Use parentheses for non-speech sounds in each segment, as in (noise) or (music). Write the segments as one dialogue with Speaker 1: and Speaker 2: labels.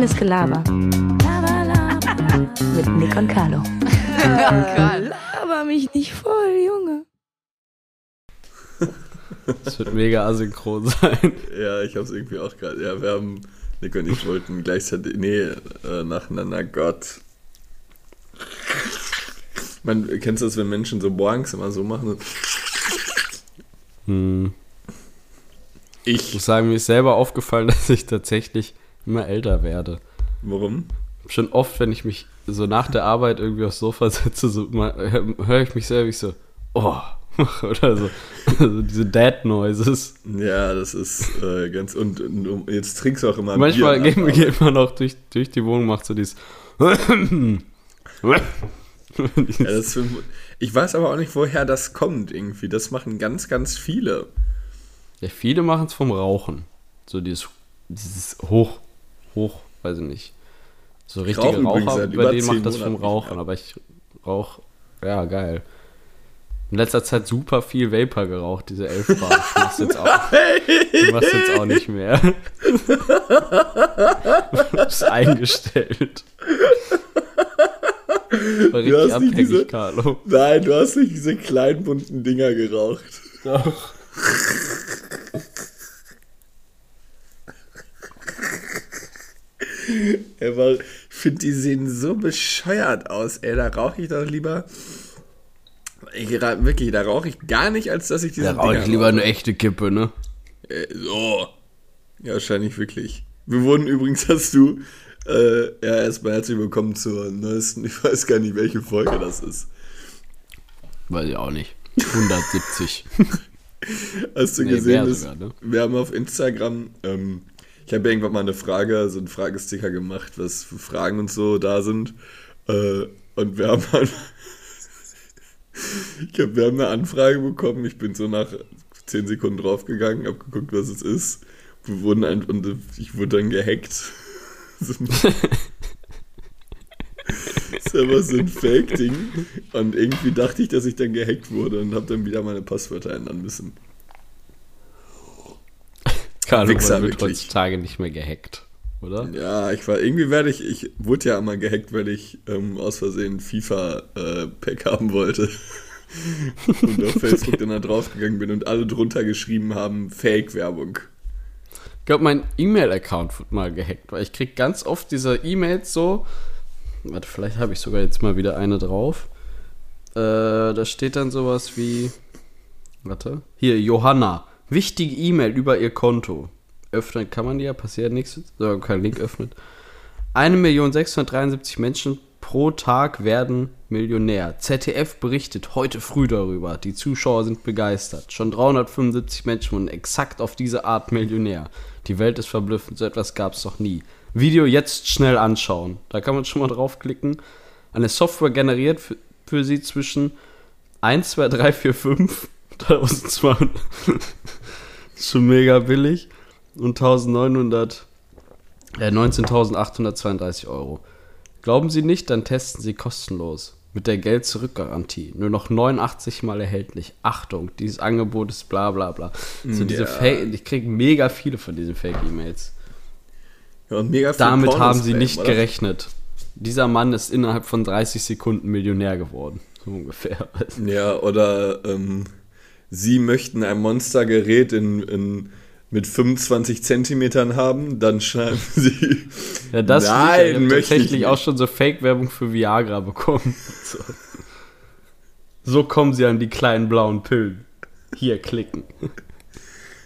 Speaker 1: Reines Gelaber. Mit Nick und Carlo.
Speaker 2: Laber mich nicht voll, Junge.
Speaker 3: Das wird mega asynchron sein.
Speaker 4: Ja, ich hab's irgendwie auch gerade. Ja, wir haben, Nick und ich wollten gleichzeitig, nee, äh, nacheinander, Gott. Man, kennst du das, wenn Menschen so morgens immer so machen?
Speaker 3: Hm. Ich
Speaker 4: Ich.
Speaker 3: muss sagen, mir ist selber aufgefallen, (laughs) dass ich tatsächlich immer älter werde.
Speaker 4: Warum?
Speaker 3: Schon oft, wenn ich mich so nach der Arbeit irgendwie aufs Sofa (laughs) setze, so höre ich mich selber ich so, oh, (laughs) oder so. Also diese Dad Noises.
Speaker 4: Ja, das ist äh, ganz. Und, und jetzt trinkst du auch immer
Speaker 3: Manchmal
Speaker 4: Bier
Speaker 3: geht,
Speaker 4: nach
Speaker 3: geht man auch durch, durch die Wohnung, macht so dieses.
Speaker 4: Ja, für, ich weiß aber auch nicht, woher das kommt irgendwie. Das machen ganz, ganz viele.
Speaker 3: Ja, viele machen es vom Rauchen. So dieses, dieses hoch, hoch, weiß ich nicht. So richtige Raucher, bei
Speaker 4: über
Speaker 3: denen
Speaker 4: zehn
Speaker 3: macht das vom Rauchen, aber ich rauche, ja, geil. In letzter Zeit super viel Vapor geraucht, diese 11 Bar. Ich mach's jetzt auch, ich mach's jetzt auch nicht mehr. (laughs) Hab's eingestellt. War richtig
Speaker 4: hast nicht
Speaker 3: abhängig,
Speaker 4: diese-
Speaker 3: Carlo.
Speaker 4: Nein, du hast nicht diese kleinen bunten Dinger geraucht.
Speaker 3: Doch. (laughs)
Speaker 4: Aber ich finde, die sehen so bescheuert aus, ey. Da rauche ich doch lieber. Ich, wirklich, da rauche ich gar nicht, als dass ich diese
Speaker 3: Da rauche ich lieber
Speaker 4: rauche.
Speaker 3: eine echte Kippe, ne?
Speaker 4: Äh, so. Ja, wahrscheinlich wirklich. Wir wurden übrigens, hast du, äh, ja, erstmal herzlich willkommen zur neuesten, ich weiß gar nicht, welche Folge das ist.
Speaker 3: Weiß ich auch nicht. 170. (laughs)
Speaker 4: Hast du
Speaker 3: Nee,
Speaker 4: gesehen,
Speaker 3: sogar, ne?
Speaker 4: wir haben auf Instagram, ähm, ich habe irgendwann mal eine Frage, so einen Fragesticker gemacht, was für Fragen und so da sind. Äh, und wir haben halt, (laughs) ich hab, wir haben eine Anfrage bekommen, ich bin so nach 10 Sekunden draufgegangen, habe geguckt, was es ist. Wir wurden ein, und ich wurde dann gehackt. (laughs) (laughs) So ein Fake-Ding. Und irgendwie dachte ich, dass ich dann gehackt wurde und habe dann wieder meine Passwörter ändern müssen.
Speaker 3: Carlo
Speaker 4: Wichser,
Speaker 3: man wird
Speaker 4: wirklich.
Speaker 3: heutzutage nicht mehr gehackt, oder?
Speaker 4: Ja, ich war, irgendwie werde ich, ich wurde ja einmal gehackt, weil ich ähm, aus Versehen FIFA-Pack haben wollte. (laughs) und auf Facebook dann da draufgegangen bin und alle drunter geschrieben haben, Fake-Werbung.
Speaker 3: Ich glaube, mein E-Mail-Account wird mal gehackt, weil ich krieg ganz oft diese E-Mails so. Warte, vielleicht habe ich sogar jetzt mal wieder eine drauf. Äh, da steht dann sowas wie. Warte. Hier, Johanna. Wichtige E-Mail über ihr Konto. Öffnen kann man die ja, passiert nichts. So, kein Link öffnet. 1.673 Menschen pro Tag werden Millionär. ZDF berichtet heute früh darüber. Die Zuschauer sind begeistert. Schon 375 Menschen wurden exakt auf diese Art Millionär. Die Welt ist verblüffend, so etwas gab es noch nie. Video jetzt schnell anschauen. Da kann man schon mal draufklicken. Eine Software generiert für, für sie zwischen 1, 2, 3, 4, 5, 1200. ist (laughs) schon mega billig. Und 1900, äh, 19.832 Euro. Glauben Sie nicht, dann testen Sie kostenlos. Mit der Geld-Zurück-Garantie. Nur noch 89 Mal erhältlich. Achtung, dieses Angebot ist bla bla bla. So diese
Speaker 4: Ja.
Speaker 3: Fake, ich kriege mega viele von diesen Fake-E-Mails.
Speaker 4: Ja, und mega viel
Speaker 3: Damit
Speaker 4: Pornos
Speaker 3: haben sie nicht
Speaker 4: oder?
Speaker 3: gerechnet. Dieser Mann ist innerhalb von 30 Sekunden Millionär geworden. So ungefähr.
Speaker 4: Ja, oder ähm, sie möchten ein Monstergerät in, in, mit 25 Zentimetern haben, dann schreiben (laughs) sie.
Speaker 3: Ja, das
Speaker 4: Nein.
Speaker 3: Ich
Speaker 4: ich
Speaker 3: tatsächlich
Speaker 4: nicht.
Speaker 3: auch schon so Fake-Werbung für Viagra bekommen. (laughs) So. so kommen sie an die kleinen blauen Pillen. Hier klicken.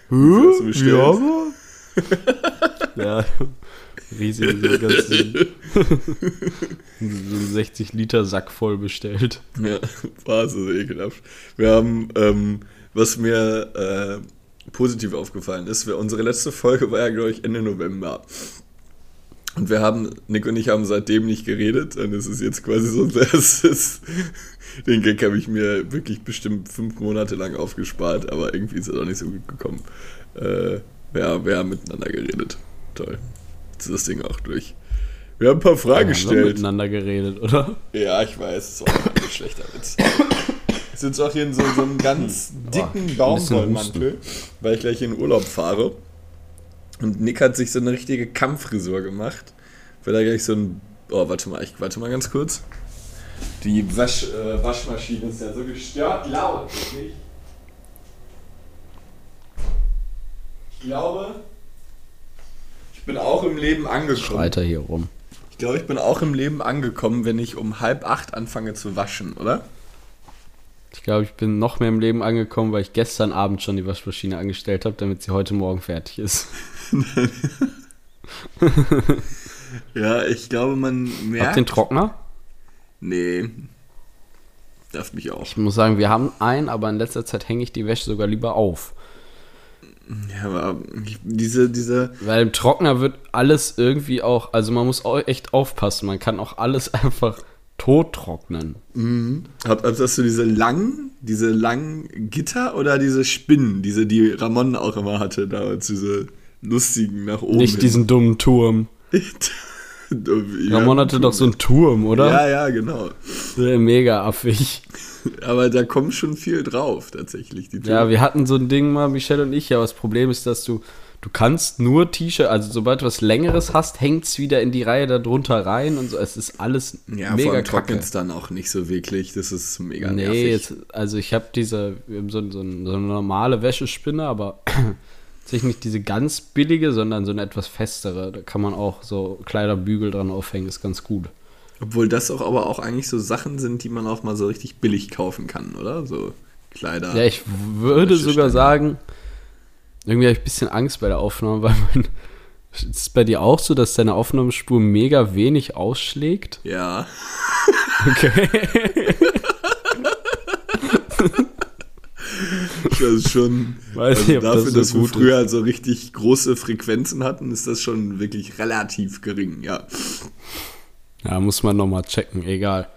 Speaker 4: Hast du bestellt?
Speaker 3: Ja, (laughs) riesig, so ganzen, so einen 60 Liter Sack voll bestellt.
Speaker 4: Ja, war so ekelhaft. Wir haben, ähm, was mir äh, positiv aufgefallen ist, wir, unsere letzte Folge war ja, glaube ich, Ende November. Und wir haben, Nick und ich haben seitdem nicht geredet. Und es ist jetzt quasi so, das ist, (laughs) den Gag habe ich mir wirklich bestimmt fünf Monate lang aufgespart, aber irgendwie ist er doch nicht so gut gekommen. Äh, ja, wir haben miteinander geredet. Toll. Ist das Ding auch durch. Wir haben ein paar Fragen
Speaker 3: Wir haben
Speaker 4: gestellt.
Speaker 3: miteinander geredet, oder?
Speaker 4: Ja, ich weiß, es ist auch ein schlechter Witz. Ich sitze auch hier in so, so einem ganz dicken Baumwollmantel, weil ich gleich in Urlaub fahre. Und Nick hat sich so eine richtige Kampffrisur gemacht. Werde da gleich so ein. Oh, warte mal, ich warte mal ganz kurz. Die Wasch, äh, Waschmaschine ist ja so gestört laut. Ich glaube, bin auch im Leben angekommen.
Speaker 3: Schreit er hier rum.
Speaker 4: Ich glaube, ich bin auch im Leben angekommen, wenn ich um halb acht anfange zu waschen, oder?
Speaker 3: Ich glaube, ich bin noch mehr im Leben angekommen, weil ich gestern Abend schon die Waschmaschine angestellt habe, damit sie heute Morgen fertig ist. (laughs)
Speaker 4: Ja, ich glaube, man merkt.
Speaker 3: Habt den Trockner?
Speaker 4: Nee. Darf mich auch.
Speaker 3: Ich muss sagen, wir haben einen, aber in letzter Zeit hänge ich die Wäsche sogar lieber auf.
Speaker 4: Ja, aber diese, diese.
Speaker 3: Weil im Trockner wird alles irgendwie auch, also man muss auch echt aufpassen. Man kann auch alles (laughs) einfach tot trocknen.
Speaker 4: Hab, hast du diese langen, diese langen Gitter oder diese Spinnen, diese, die Ramon auch immer hatte, damals, diese lustigen nach oben.
Speaker 3: Nicht
Speaker 4: hin?
Speaker 3: diesen dummen Turm. (laughs)
Speaker 4: ja,
Speaker 3: Ramon hatte doch so einen Turm, oder?
Speaker 4: Ja, ja, genau.
Speaker 3: Mega affig.
Speaker 4: Aber da kommt schon viel drauf, tatsächlich. Die
Speaker 3: Ja, wir hatten so ein Ding mal, Michelle und ich, aber das Problem ist, dass du, du kannst nur T-Shirt, also sobald du was Längeres hast, hängt es wieder in die Reihe darunter rein und so. Es ist alles
Speaker 4: ja
Speaker 3: mega kacke.
Speaker 4: es dann auch nicht so wirklich. Das ist mega
Speaker 3: Nee,
Speaker 4: nervig.
Speaker 3: jetzt, also ich habe diese, wir haben so, so, so eine normale Wäschespinne, aber sich nicht diese ganz billige, sondern so eine etwas festere. Da kann man auch so Kleiderbügel dran aufhängen, ist ganz gut.
Speaker 4: Obwohl das auch aber auch eigentlich so Sachen sind, die man auch mal so richtig billig kaufen kann, oder? So Kleider.
Speaker 3: Ja, ich würde sogar sagen, irgendwie habe ich ein bisschen Angst bei der Aufnahme, weil mein, ist es bei dir auch so, dass deine Aufnahmespur mega wenig ausschlägt?
Speaker 4: ja.
Speaker 3: Okay. (laughs)
Speaker 4: Das ist schon.
Speaker 3: Weiß
Speaker 4: also
Speaker 3: nicht, ob das
Speaker 4: dafür,
Speaker 3: so
Speaker 4: dass wir früher halt so richtig große Frequenzen hatten, ist das schon wirklich relativ gering, ja.
Speaker 3: Ja, muss man nochmal checken, egal.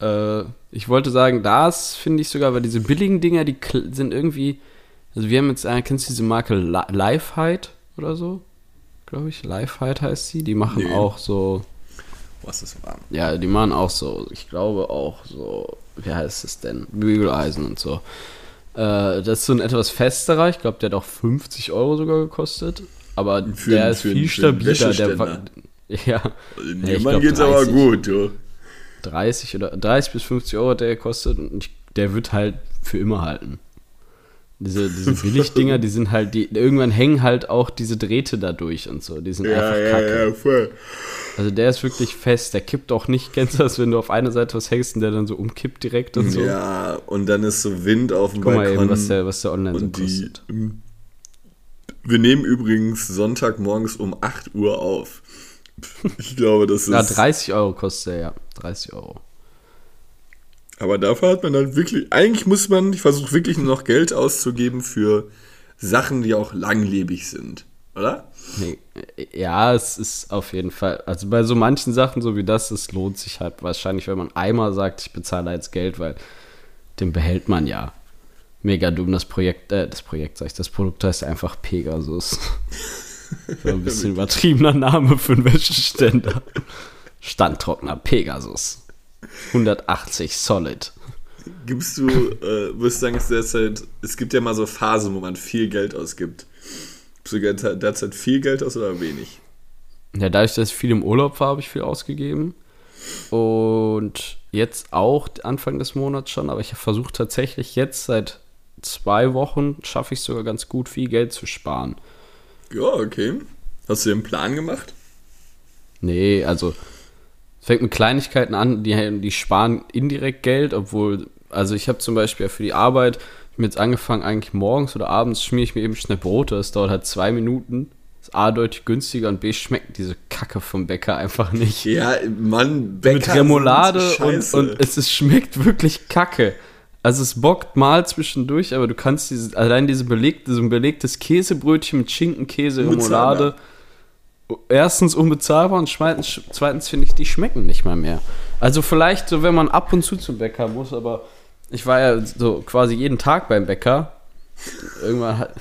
Speaker 3: Äh, ich wollte sagen, das finde ich sogar, weil diese billigen Dinger, die sind irgendwie. Also, wir haben jetzt, äh, kennst du diese Marke Li Lifehide oder so? Glaube ich. Lifehide heißt sie. Die machen
Speaker 4: Nee.
Speaker 3: auch so.
Speaker 4: Was ist warm?
Speaker 3: Ja, die machen auch so, ich glaube auch so, wie heißt es denn? Bügeleisen und so. Äh, das ist so ein etwas festerer, ich glaube, der hat auch 50 Euro sogar gekostet. Aber
Speaker 4: Für-
Speaker 3: der ist viel stabiler. Der,
Speaker 4: Wäscheständer.
Speaker 3: wa- ja,
Speaker 4: Also,
Speaker 3: Ja,
Speaker 4: man geht's aber
Speaker 3: 30.
Speaker 4: gut, du.
Speaker 3: 30 oder 30 bis 50 Euro hat der gekostet und ich, der wird halt für immer halten. Diese, diese Billigdinger, die sind halt, die, irgendwann hängen halt auch diese Drähte da durch und so. Die sind einfach kacke.
Speaker 4: voll.
Speaker 3: Also der ist wirklich fest, der kippt auch nicht. (laughs) Kennst du das, wenn du auf einer Seite was hängst und der dann so umkippt direkt und so?
Speaker 4: Ja, und dann ist so Wind auf dem
Speaker 3: Guck mal
Speaker 4: Balkon.
Speaker 3: eben, was der, was der online so
Speaker 4: und die,
Speaker 3: kostet.
Speaker 4: wir nehmen übrigens Sonntagmorgens um 8 Uhr auf. Ich glaube, das ist.
Speaker 3: Ja, 30 Euro kostet der, ja. 30 Euro.
Speaker 4: Aber dafür hat man dann wirklich, eigentlich muss man, ich versuche wirklich nur noch Geld auszugeben für Sachen, die auch langlebig sind, oder?
Speaker 3: Nee, ja, es ist auf jeden Fall, also bei so manchen Sachen, so wie das, es lohnt sich halt wahrscheinlich, wenn man einmal sagt, ich bezahle jetzt Geld, weil den behält man ja. Mega dumm, das Projekt, äh, das Projekt, sag ich, das Produkt heißt einfach Pegasus. (laughs) so ein bisschen übertriebener Name für einen Wäscheständer. Standtrockner Pegasus. 180 Solid.
Speaker 4: Gibst du, äh, würdest du sagen, es, derzeit, es gibt ja mal so Phasen, wo man viel Geld ausgibt. Gibst du derzeit- viel Geld aus oder wenig?
Speaker 3: Ja, dadurch, dass ich viel im Urlaub war, habe ich viel ausgegeben. Und jetzt auch Anfang des Monats schon, aber ich habe versucht tatsächlich jetzt seit zwei Wochen schaffe ich sogar ganz gut viel Geld zu sparen.
Speaker 4: Ja, okay. Hast du dir einen Plan gemacht?
Speaker 3: Nee, also es fängt mit Kleinigkeiten an, die, die sparen indirekt Geld, obwohl, also ich habe zum Beispiel für die Arbeit ich hab mir jetzt angefangen, eigentlich morgens oder abends schmiere ich mir eben schnell Brote, das dauert halt zwei Minuten, ist A deutlich günstiger und B schmeckt diese Kacke vom Bäcker einfach nicht.
Speaker 4: Ja, Mann, Bäcker
Speaker 3: mit Remoulade und, und es ist, schmeckt wirklich kacke. Also es bockt mal zwischendurch, aber du kannst diese, allein diese belegte, so ein belegtes Käsebrötchen mit Schinken, Käse, Remoulade, erstens unbezahlbar und zweitens, zweitens finde ich, die schmecken nicht mal mehr. Also vielleicht so, wenn man ab und zu zum Bäcker muss, aber ich war ja so quasi jeden Tag beim Bäcker. Irgendwann hat,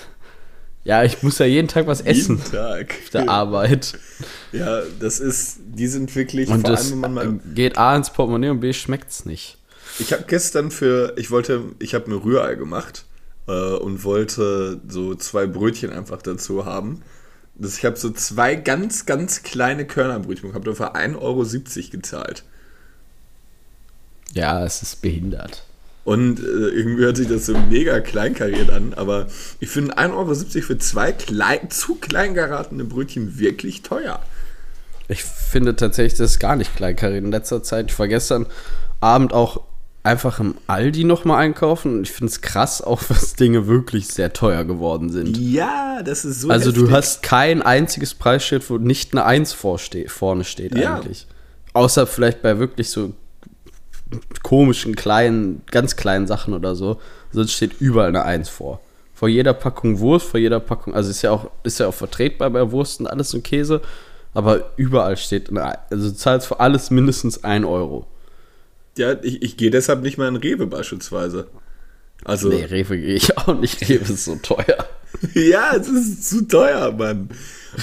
Speaker 3: ja, ich muss ja jeden Tag was essen
Speaker 4: Jeden Tag.
Speaker 3: auf der Arbeit.
Speaker 4: Ja, das ist, die sind wirklich,
Speaker 3: Und
Speaker 4: vor
Speaker 3: das
Speaker 4: allem, wenn man mal,
Speaker 3: geht A ins Portemonnaie und B schmeckt's nicht.
Speaker 4: Ich habe gestern für, ich wollte, ich habe mir Rührei gemacht äh, und wollte so zwei Brötchen einfach dazu haben. Das, ich habe so zwei ganz, ganz kleine Körnerbrötchen und habe dafür 1,70 Euro gezahlt.
Speaker 3: Ja, es ist behindert.
Speaker 4: Und äh, irgendwie hört sich das so mega kleinkariert an, aber ich finde 1,70 Euro für zwei klein, zu klein geratene Brötchen wirklich teuer.
Speaker 3: Ich finde tatsächlich, das ist gar nicht kleinkariert in letzter Zeit. Ich war gestern Abend auch einfach im Aldi nochmal einkaufen und ich finde es krass, auch (laughs) was Dinge wirklich sehr teuer geworden sind.
Speaker 4: Ja, das ist so.
Speaker 3: Also heftig. du hast kein einziges Preisschild, wo nicht eine 1 vorste vorne steht ja. eigentlich. Außer vielleicht bei wirklich so komischen, kleinen, ganz kleinen Sachen oder so. Sonst steht überall eine 1 vor. Vor jeder Packung Wurst, vor jeder Packung, also ist ja auch, ist ja auch vertretbar bei Wurst und alles und Käse, aber überall steht eine, also du zahlst für alles mindestens 1 Euro.
Speaker 4: Ja, ich, ich gehe deshalb nicht mal in Rewe beispielsweise.
Speaker 3: Also, nee, Rewe gehe ich auch nicht. Rewe ist so teuer. (laughs)
Speaker 4: ja, es ist zu teuer, Mann.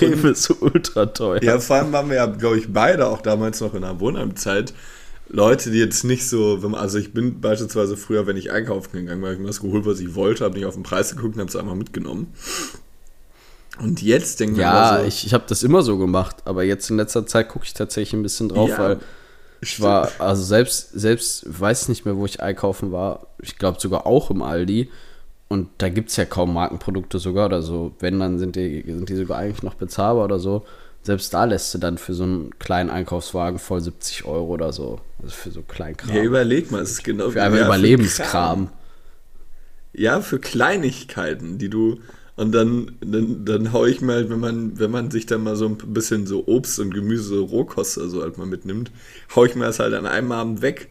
Speaker 3: Rewe ist so ultra teuer.
Speaker 4: Ja, vor allem waren wir ja, glaube ich, beide auch damals noch in der Wohnheimzeit Leute, die jetzt nicht so, also ich bin beispielsweise früher, wenn ich einkaufen gegangen bin, habe ich mir das geholt, was ich wollte, habe nicht auf den Preis geguckt und habe es einfach mitgenommen. Und jetzt denke
Speaker 3: ich Ja, so, ich, ich habe das immer so gemacht, aber jetzt in letzter Zeit gucke ich tatsächlich ein bisschen drauf, ja, weil ich war, also selbst, selbst weiß nicht mehr, wo ich einkaufen war, ich glaube sogar auch im Aldi. Und da gibt es ja kaum Markenprodukte sogar oder so. Wenn, dann sind die, sind die sogar eigentlich noch bezahlbar oder so selbst da lässt du dann für so einen kleinen Einkaufswagen voll 70 Euro oder so. Also für so Kleinkram.
Speaker 4: Ja, überleg mal, es ist genau
Speaker 3: für einfach Überlebenskram.
Speaker 4: Ja, für Kleinigkeiten, die du. Und dann, dann, dann hau ich mal, wenn man, wenn man sich dann mal so ein bisschen so Obst und Gemüse, Rohkost oder so halt mal mitnimmt, hau ich mir das halt an einem Abend weg.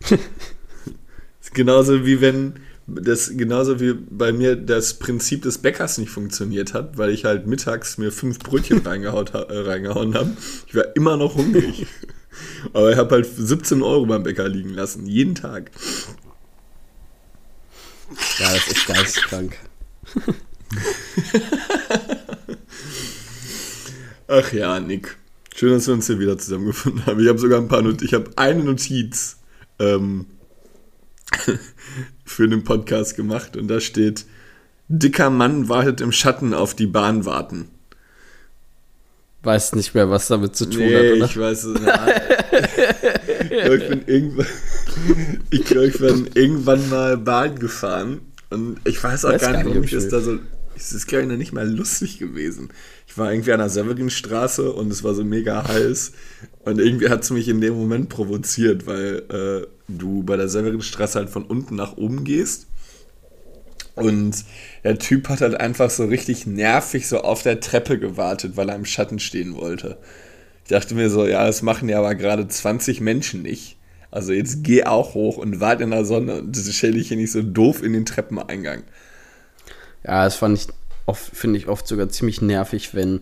Speaker 4: (laughs) genauso wie wenn, das genauso wie bei mir das Prinzip des Bäckers nicht funktioniert hat, weil ich halt mittags mir fünf Brötchen (laughs) reingehauen, äh, reingehauen habe. Ich war immer noch hungrig. (laughs) Aber ich habe halt 17 Euro beim Bäcker liegen lassen, jeden Tag.
Speaker 3: Ja, das ist geisteskrank. (laughs)
Speaker 4: Ach ja, Nick. Schön, dass wir uns hier wieder zusammengefunden haben. Ich habe sogar ein paar Not ich habe eine Notiz. Ähm, (laughs) für den Podcast gemacht und da steht, dicker Mann wartet im Schatten auf die Bahn warten.
Speaker 3: Weiß nicht mehr, was damit zu tun
Speaker 4: nee,
Speaker 3: hat, oder?
Speaker 4: ich weiß es nicht. ich glaube, ich bin irgendwann, ich, glaub, ich bin irgendwann mal Bahn gefahren und ich weiß auch weiß gar nicht, warum ich das da so es ist, glaube nicht mal lustig gewesen. Ich war irgendwie an der Severinstraße und es war so mega heiß. Und irgendwie hat es mich in dem Moment provoziert, weil äh, du bei der Severinstraße halt von unten nach oben gehst. Und der Typ hat halt einfach so richtig nervig so auf der Treppe gewartet, weil er im Schatten stehen wollte. Ich dachte mir so, ja, das machen ja aber gerade 20 Menschen nicht. Also jetzt geh auch hoch und warte in der Sonne und das stelle ich hier nicht so doof in den Treppeneingang.
Speaker 3: Ja, das fand ich oft, finde ich oft sogar ziemlich nervig, wenn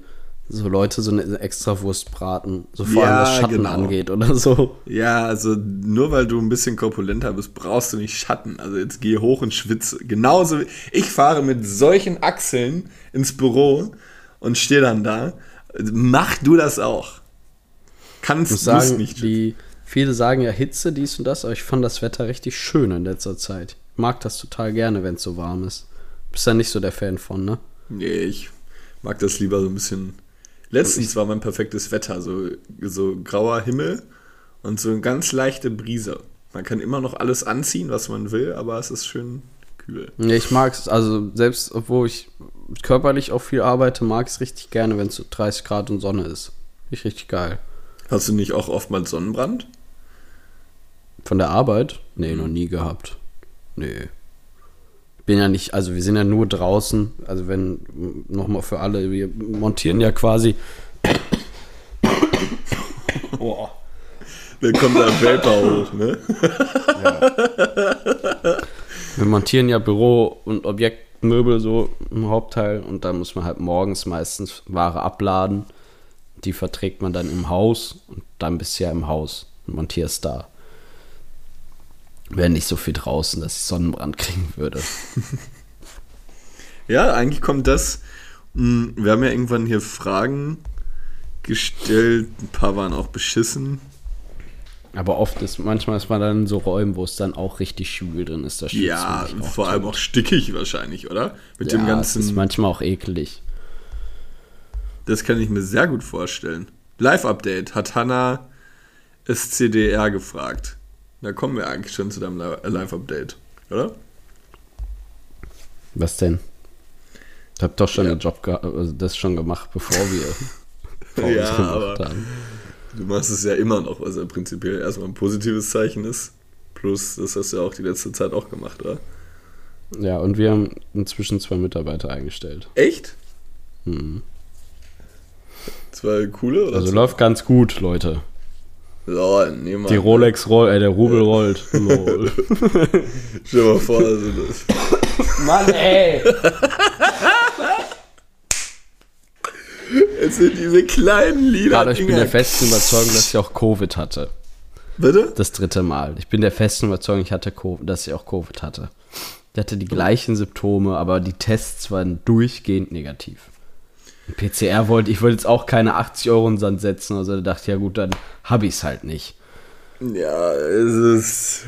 Speaker 3: so Leute so eine extra Wurst braten, so vor allem was Schatten genau. angeht oder so.
Speaker 4: Ja, also nur weil du ein bisschen korpulenter bist, brauchst du nicht Schatten. Also jetzt geh hoch und schwitze. Genauso wie ich fahre mit solchen Achseln ins Büro und stehe dann da. Mach du das auch.
Speaker 3: Kannst du sagen, nicht. Die, viele sagen ja Hitze, dies und das, aber ich fand das Wetter richtig schön in letzter Zeit. Ich mag das total gerne, wenn es so warm ist. Bist ja nicht so der Fan von, ne?
Speaker 4: Nee, ich mag das lieber so ein bisschen. Letztens war mein perfektes Wetter, so, so grauer Himmel und so eine ganz leichte Brise. Man kann immer noch alles anziehen, was man will, aber es ist schön kühl.
Speaker 3: Nee, ich mag es, also selbst obwohl ich körperlich auch viel arbeite, mag es richtig gerne, wenn es so 30 Grad und Sonne ist. Ich richtig geil.
Speaker 4: Hast du nicht auch oftmals Sonnenbrand?
Speaker 3: Von der Arbeit? Nee, noch nie gehabt. Nee bin ja nicht, also wir sind ja nur draußen. Also wenn, nochmal für alle, wir montieren ja quasi.
Speaker 4: Boah. Dann kommt der Vapor hoch, ne?
Speaker 3: Ja. Wir montieren ja Büro- und Objektmöbel so im Hauptteil und dann muss man halt morgens meistens Ware abladen. Die verträgt man dann im Haus und dann bist du ja im Haus und montierst da wäre nicht so viel draußen, dass ich Sonnenbrand (laughs) kriegen würde.
Speaker 4: ja, eigentlich kommt das. Hm, wir haben ja irgendwann hier Fragen gestellt. Ein paar waren auch beschissen.
Speaker 3: Aber oft ist, manchmal ist man dann in so Räumen, wo es dann auch richtig schwül drin ist. Da
Speaker 4: ja, vor allem auch stickig wahrscheinlich, oder?
Speaker 3: Mit ja, dem ganzen. Das ist manchmal auch eklig.
Speaker 4: Das kann ich mir sehr gut vorstellen. Live-Update hat Hanna SCDR gefragt. Da kommen wir eigentlich schon zu deinem Li- Live-Update, oder?
Speaker 3: Was denn? Ich hab doch schon
Speaker 4: Ja.
Speaker 3: den Job geha- also das schon gemacht, bevor wir (laughs) Pause
Speaker 4: Ja, aber-
Speaker 3: haben.
Speaker 4: Du machst es ja immer noch, was ja prinzipiell erstmal ein positives Zeichen ist. Plus, das hast du ja auch die letzte Zeit auch gemacht, oder?
Speaker 3: Ja, und wir haben inzwischen zwei Mitarbeiter eingestellt.
Speaker 4: Echt?
Speaker 3: Mhm.
Speaker 4: Zwei coole oder?
Speaker 3: Also läuft ganz gut, Leute.
Speaker 4: Lol, nee, Mann.
Speaker 3: Die Rolex rollt, äh, der Rubel rollt. Lol. (laughs)
Speaker 4: Stell dir mal vor, also das.
Speaker 3: Mann, ey! (laughs)
Speaker 4: Es sind diese kleinen Lieder.
Speaker 3: Gerade ich bin der festen Überzeugung, dass ich auch Covid hatte.
Speaker 4: Bitte?
Speaker 3: Das dritte Mal. Ich bin der festen Überzeugung, ich hatte Covid, dass ich auch Covid hatte. Ich hatte die gleichen Symptome, aber die Tests waren durchgehend negativ. PCR wollte, ich wollte jetzt auch keine 80 Euro in den Sand setzen, also da dachte ich, ja gut, dann habe ich es halt nicht.
Speaker 4: Ja, es ist.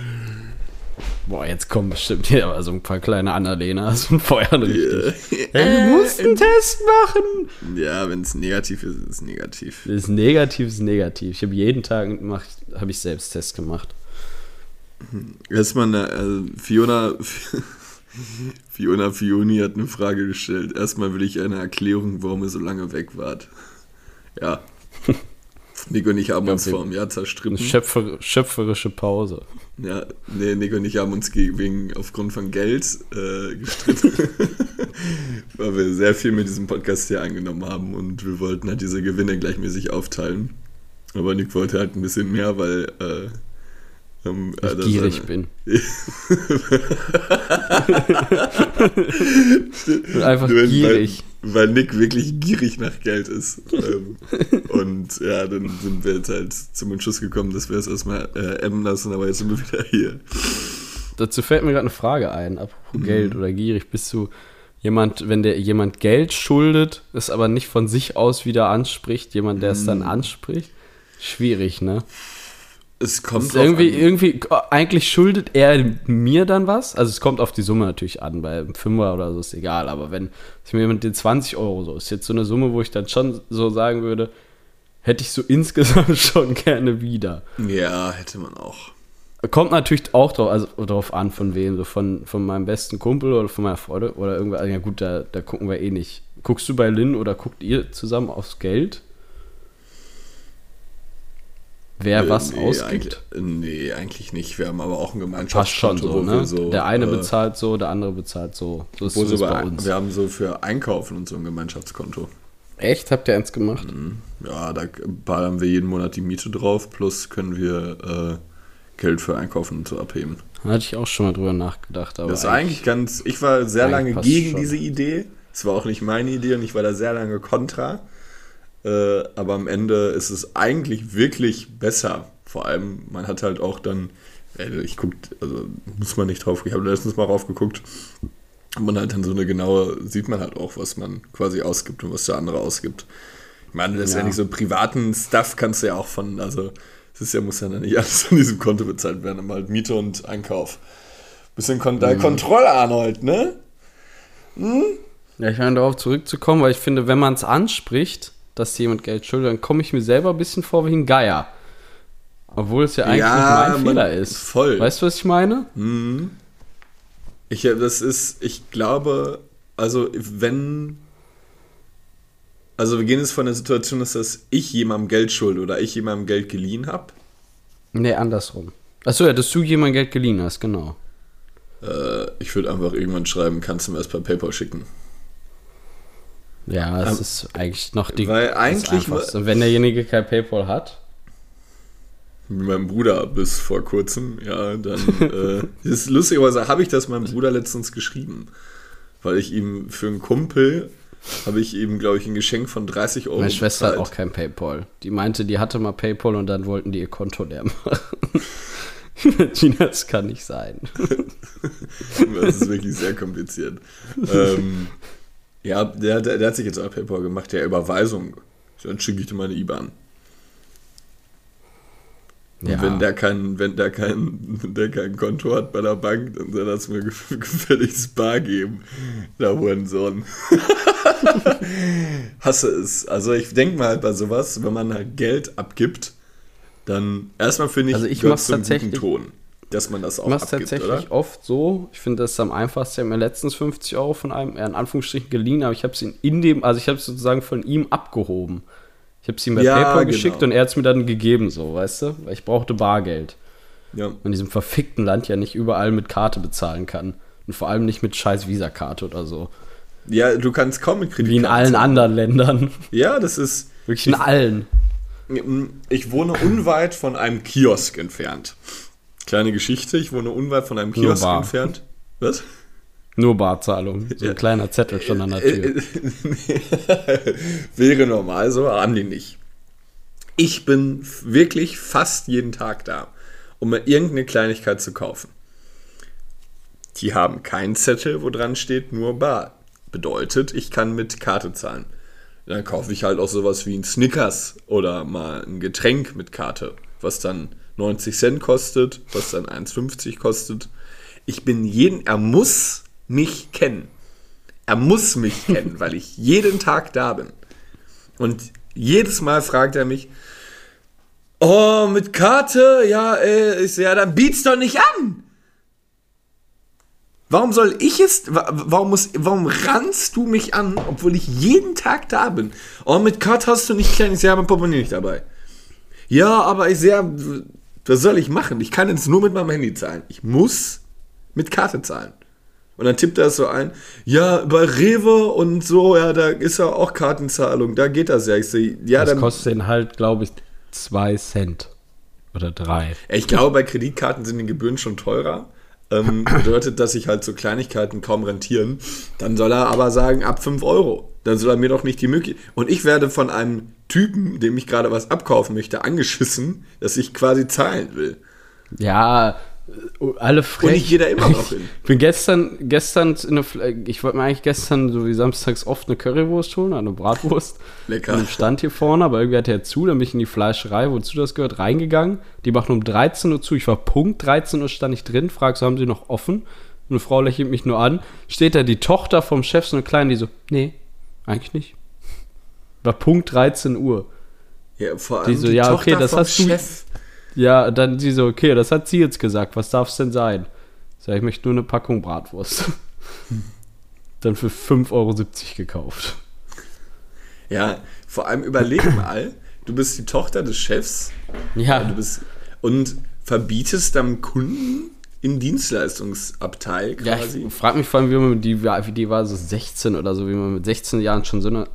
Speaker 3: Boah, jetzt kommen bestimmt hier aber so ein paar kleine Annalenas und feuern richtig. (laughs)
Speaker 4: Äh,
Speaker 3: Hey, du musst einen Test machen!
Speaker 4: ja, wenn es negativ ist, ist es negativ.
Speaker 3: Das ist negativ, ist negativ. Ich habe jeden Tag gemacht, habe ich selbst Test gemacht.
Speaker 4: Erstmal eine, also Fiona. (laughs) Fiona Fioni hat eine Frage gestellt. Erstmal will ich eine Erklärung, warum ihr so lange weg wart. Ja. (laughs) Nico und ich haben uns vor einem Jahr
Speaker 3: Eine
Speaker 4: zerstritten.
Speaker 3: schöpfer, schöpferische Pause.
Speaker 4: Ja, nee, Nico und ich haben uns ge- wegen aufgrund von Geld äh, gestritten, (laughs) weil wir sehr viel mit diesem Podcast hier eingenommen haben und wir wollten halt diese Gewinne gleichmäßig aufteilen. Aber Nick wollte halt ein bisschen mehr, weil äh, ähm,
Speaker 3: Ich
Speaker 4: äh,
Speaker 3: gierig
Speaker 4: seine-
Speaker 3: bin. Ich (laughs) bin einfach
Speaker 4: Weil-
Speaker 3: gierig.
Speaker 4: Weil, weil Nick wirklich gierig nach Geld ist. ähm, (laughs) und ja, dann sind wir jetzt halt zum Entschluss gekommen, dass wir es erstmal äh, emmen lassen, aber jetzt sind wir wieder hier.
Speaker 3: Dazu fällt mir gerade eine Frage ein, apropos Geld oder gierig. Bist du jemand, wenn der jemand Geld schuldet, es aber nicht von sich aus wieder anspricht, jemand, der es dann anspricht? Schwierig, ne?
Speaker 4: Es kommt
Speaker 3: irgendwie,
Speaker 4: an.
Speaker 3: irgendwie, eigentlich schuldet er mir dann was. Also es kommt auf die Summe natürlich an. Bei einem Fünfer oder so ist egal. Aber wenn ich mir jemand den 20 Euro so ist jetzt so eine Summe, wo ich dann schon so sagen würde, hätte ich so (laughs) insgesamt schon gerne wieder.
Speaker 4: Ja, hätte man auch.
Speaker 3: Kommt natürlich auch drauf, also drauf an, von wem. So von, von meinem besten Kumpel oder von meiner Freundin oder irgendwer. Ja gut, da, da gucken wir eh nicht. Guckst du bei Lynn oder guckt ihr zusammen aufs Geld? Wer
Speaker 4: Äh,
Speaker 3: was
Speaker 4: nee,
Speaker 3: ausgibt?
Speaker 4: Eigentlich, nee, eigentlich nicht. Wir haben aber auch ein
Speaker 3: Passt schon
Speaker 4: Gemeinschaftskonto,
Speaker 3: so, ne?
Speaker 4: so.
Speaker 3: der eine
Speaker 4: äh,
Speaker 3: bezahlt so, der andere bezahlt so. So ist es
Speaker 4: so
Speaker 3: bei
Speaker 4: bei,
Speaker 3: uns.
Speaker 4: wir haben so für Einkaufen und so ein Gemeinschaftskonto.
Speaker 3: Echt? Habt ihr eins gemacht?
Speaker 4: Ja, da ballern wir jeden Monat die Miete drauf, plus können wir äh, Geld für Einkaufen und so abheben.
Speaker 3: Da hatte ich auch schon mal drüber nachgedacht. Aber
Speaker 4: das ist eigentlich ganz. Ich war sehr lange gegen
Speaker 3: schon.
Speaker 4: diese Idee. Es war auch nicht meine Idee und ich war da sehr lange kontra. Äh, aber am Ende ist es eigentlich wirklich besser. Vor allem, man hat halt auch dann, äh, ich guck, also muss man nicht drauf, ich habe letztens mal raufgeguckt. Und man halt dann so eine genaue, sieht man halt auch, was man quasi ausgibt und was der andere ausgibt. Ich meine, letztendlich
Speaker 3: Ja.
Speaker 4: so privaten Stuff kannst du ja auch von, also es ist ja, muss ja dann nicht (laughs) alles von diesem Konto bezahlt werden, aber halt Miete und Einkauf. Bisschen Kon
Speaker 3: Mhm.
Speaker 4: Kontrolle, Arnold, ne?
Speaker 3: Ja, ich meine, darauf zurückzukommen, weil ich finde, wenn man es anspricht, dass jemand Geld schuldet, dann komme ich mir selber ein bisschen vor wie ein Geier. Obwohl es ja eigentlich
Speaker 4: Ja,
Speaker 3: mein Fehler ist.
Speaker 4: voll.
Speaker 3: Weißt du, was ich meine?
Speaker 4: Ich, äh, das ist, ich glaube, also wenn, also wir gehen jetzt von der Situation, dass ich jemandem Geld schulde oder ich jemandem Geld geliehen habe.
Speaker 3: Nee, andersrum. Achso, ja, dass du jemand Geld geliehen hast, genau.
Speaker 4: Äh, ich würde einfach irgendwann schreiben, kannst du mir das per PayPal schicken.
Speaker 3: Ja, es
Speaker 4: Ähm,
Speaker 3: ist eigentlich noch die
Speaker 4: weil eigentlich.
Speaker 3: Und wenn derjenige kein PayPal hat,
Speaker 4: Mit meinem Bruder bis vor kurzem, ja, dann (laughs) äh, ist lustigerweise habe ich das meinem Bruder letztens geschrieben, weil ich ihm für einen Kumpel habe ich ihm, glaube ich, ein Geschenk von 30 Euro
Speaker 3: meine Schwester hat
Speaker 4: bezahlt.
Speaker 3: auch kein PayPal. Die meinte, die hatte mal PayPal und dann wollten die ihr Konto leer machen. (laughs) Gina, das kann nicht sein. (laughs)
Speaker 4: Das ist wirklich sehr kompliziert. ähm, ja, der, der, der hat sich jetzt auch PayPal gemacht, der Überweisung. Dann schicke ich dir meine IBAN. Und
Speaker 3: Ja.
Speaker 4: wenn der kein, wenn der kein, wenn der kein Konto hat bei der Bank, dann soll er es mir gef- gefälligst bar geben. Der Hurensohn. (laughs) Hasse es. Also ich denke mal bei sowas, wenn man halt Geld abgibt, dann erstmal finde ich,
Speaker 3: Also ich mach's
Speaker 4: zum guten
Speaker 3: tatsächlich-
Speaker 4: Ton, dass man das auch
Speaker 3: Ich mache
Speaker 4: abgibt,
Speaker 3: tatsächlich
Speaker 4: oder?
Speaker 3: oft so. Ich finde das ist am einfachsten. Ich habe mir letztens 50 Euro von einem, in Anführungsstrichen, geliehen, aber ich habe es in, in dem, also ich habe es sozusagen von ihm abgehoben. Ich habe es ihm bei
Speaker 4: Ja,
Speaker 3: PayPal
Speaker 4: genau.
Speaker 3: geschickt und er hat es mir dann gegeben, so, weißt du? Weil ich brauchte Bargeld.
Speaker 4: Ja.
Speaker 3: in diesem verfickten Land ja nicht überall mit Karte bezahlen kann. Und vor allem nicht mit scheiß Visa-Karte oder so.
Speaker 4: ja, du kannst kaum mit Kredit.
Speaker 3: Wie in allen anderen Ländern.
Speaker 4: Ja, das ist.
Speaker 3: Wirklich in allen.
Speaker 4: Ich wohne unweit von einem Kiosk entfernt. Kleine Geschichte, ich wohne unweit von einem
Speaker 3: Nur
Speaker 4: Kiosk
Speaker 3: bar.
Speaker 4: entfernt. Was?
Speaker 3: Nur Barzahlung. So ein kleiner Zettel schon an der Tür. (laughs)
Speaker 4: Wäre normal so, haben die nicht. Ich bin wirklich fast jeden Tag da, um mir irgendeine Kleinigkeit zu kaufen. Die haben keinen Zettel, wo dran steht, nur bar. Bedeutet, ich kann mit Karte zahlen. Dann kaufe ich halt auch sowas wie ein Snickers oder mal ein Getränk mit Karte, was dann 90 Cent kostet, was dann 1,50 kostet. Ich bin jeden, er muss mich kennen. Er muss mich kennen, weil ich jeden Tag da bin. Und jedes Mal fragt er mich, oh, mit Karte? Ja, äh, ich ja, dann biet's doch nicht an. Warum soll ich es, wa- warum muss, warum rannst du mich an, obwohl ich jeden Tag da bin? Oh, mit Karte hast du nicht klein, ich sehe, mein Portemonnaie nicht dabei. Ja, aber ich sehe, was soll ich machen? Ich kann jetzt nur mit meinem Handy zahlen. Ich muss mit Karte zahlen. Und dann tippt er es so ein, ja, bei Rewe und so, ja, da ist ja auch Kartenzahlung, da geht das ja. Ich so, ja,
Speaker 3: Das
Speaker 4: dann,
Speaker 3: kostet ihn halt, glaube ich, zwei Cent. Oder drei.
Speaker 4: ich glaube, bei Kreditkarten sind die Gebühren schon teurer. Ähm, bedeutet, dass sich halt so Kleinigkeiten kaum rentieren. Dann soll er aber sagen, ab 5 Euro. Dann soll er mir doch nicht die Möglichkeit. Und ich werde von einem Typen, dem ich gerade was abkaufen möchte, angeschissen, dass ich quasi zahlen will.
Speaker 3: Ja, alle frech.
Speaker 4: Und ich gehe da immer noch hin.
Speaker 3: Ich bin gestern, gestern in eine, ich wollte mir eigentlich gestern, so wie samstags oft, eine Currywurst holen, eine Bratwurst.
Speaker 4: Lecker.
Speaker 3: Und stand hier vorne, aber irgendwie hatte er zu, dann bin ich in die Fleischerei, wozu das gehört, reingegangen. Die machen um 13 Uhr zu. Ich war Punkt 13 Uhr stand ich drin, frag so, haben sie noch offen? Und eine Frau lächelt mich nur an. Steht da die Tochter vom Chef, so eine kleine, die so, nee, eigentlich nicht. War Punkt 13 Uhr.
Speaker 4: Ja, vor
Speaker 3: Die
Speaker 4: allem
Speaker 3: so,
Speaker 4: die
Speaker 3: ja, okay,
Speaker 4: Tochter
Speaker 3: das
Speaker 4: vom
Speaker 3: hast du-
Speaker 4: Chef.
Speaker 3: Ja, dann sie so, okay, das hat sie jetzt gesagt, was darf es denn sein? Ich sag, ich möchte nur eine Packung Bratwurst. (laughs) dann für 5,70 Euro gekauft.
Speaker 4: Ja, vor allem überleg mal, du bist die Tochter des Chefs
Speaker 3: Ja,
Speaker 4: du bist, und verbietest deinem Kunden im Dienstleistungsabteil
Speaker 3: ja
Speaker 4: quasi.
Speaker 3: ich frag mich vor allem, wie man mit die, war- wie die war so 16 oder so, wie man mit 16 Jahren schon so eine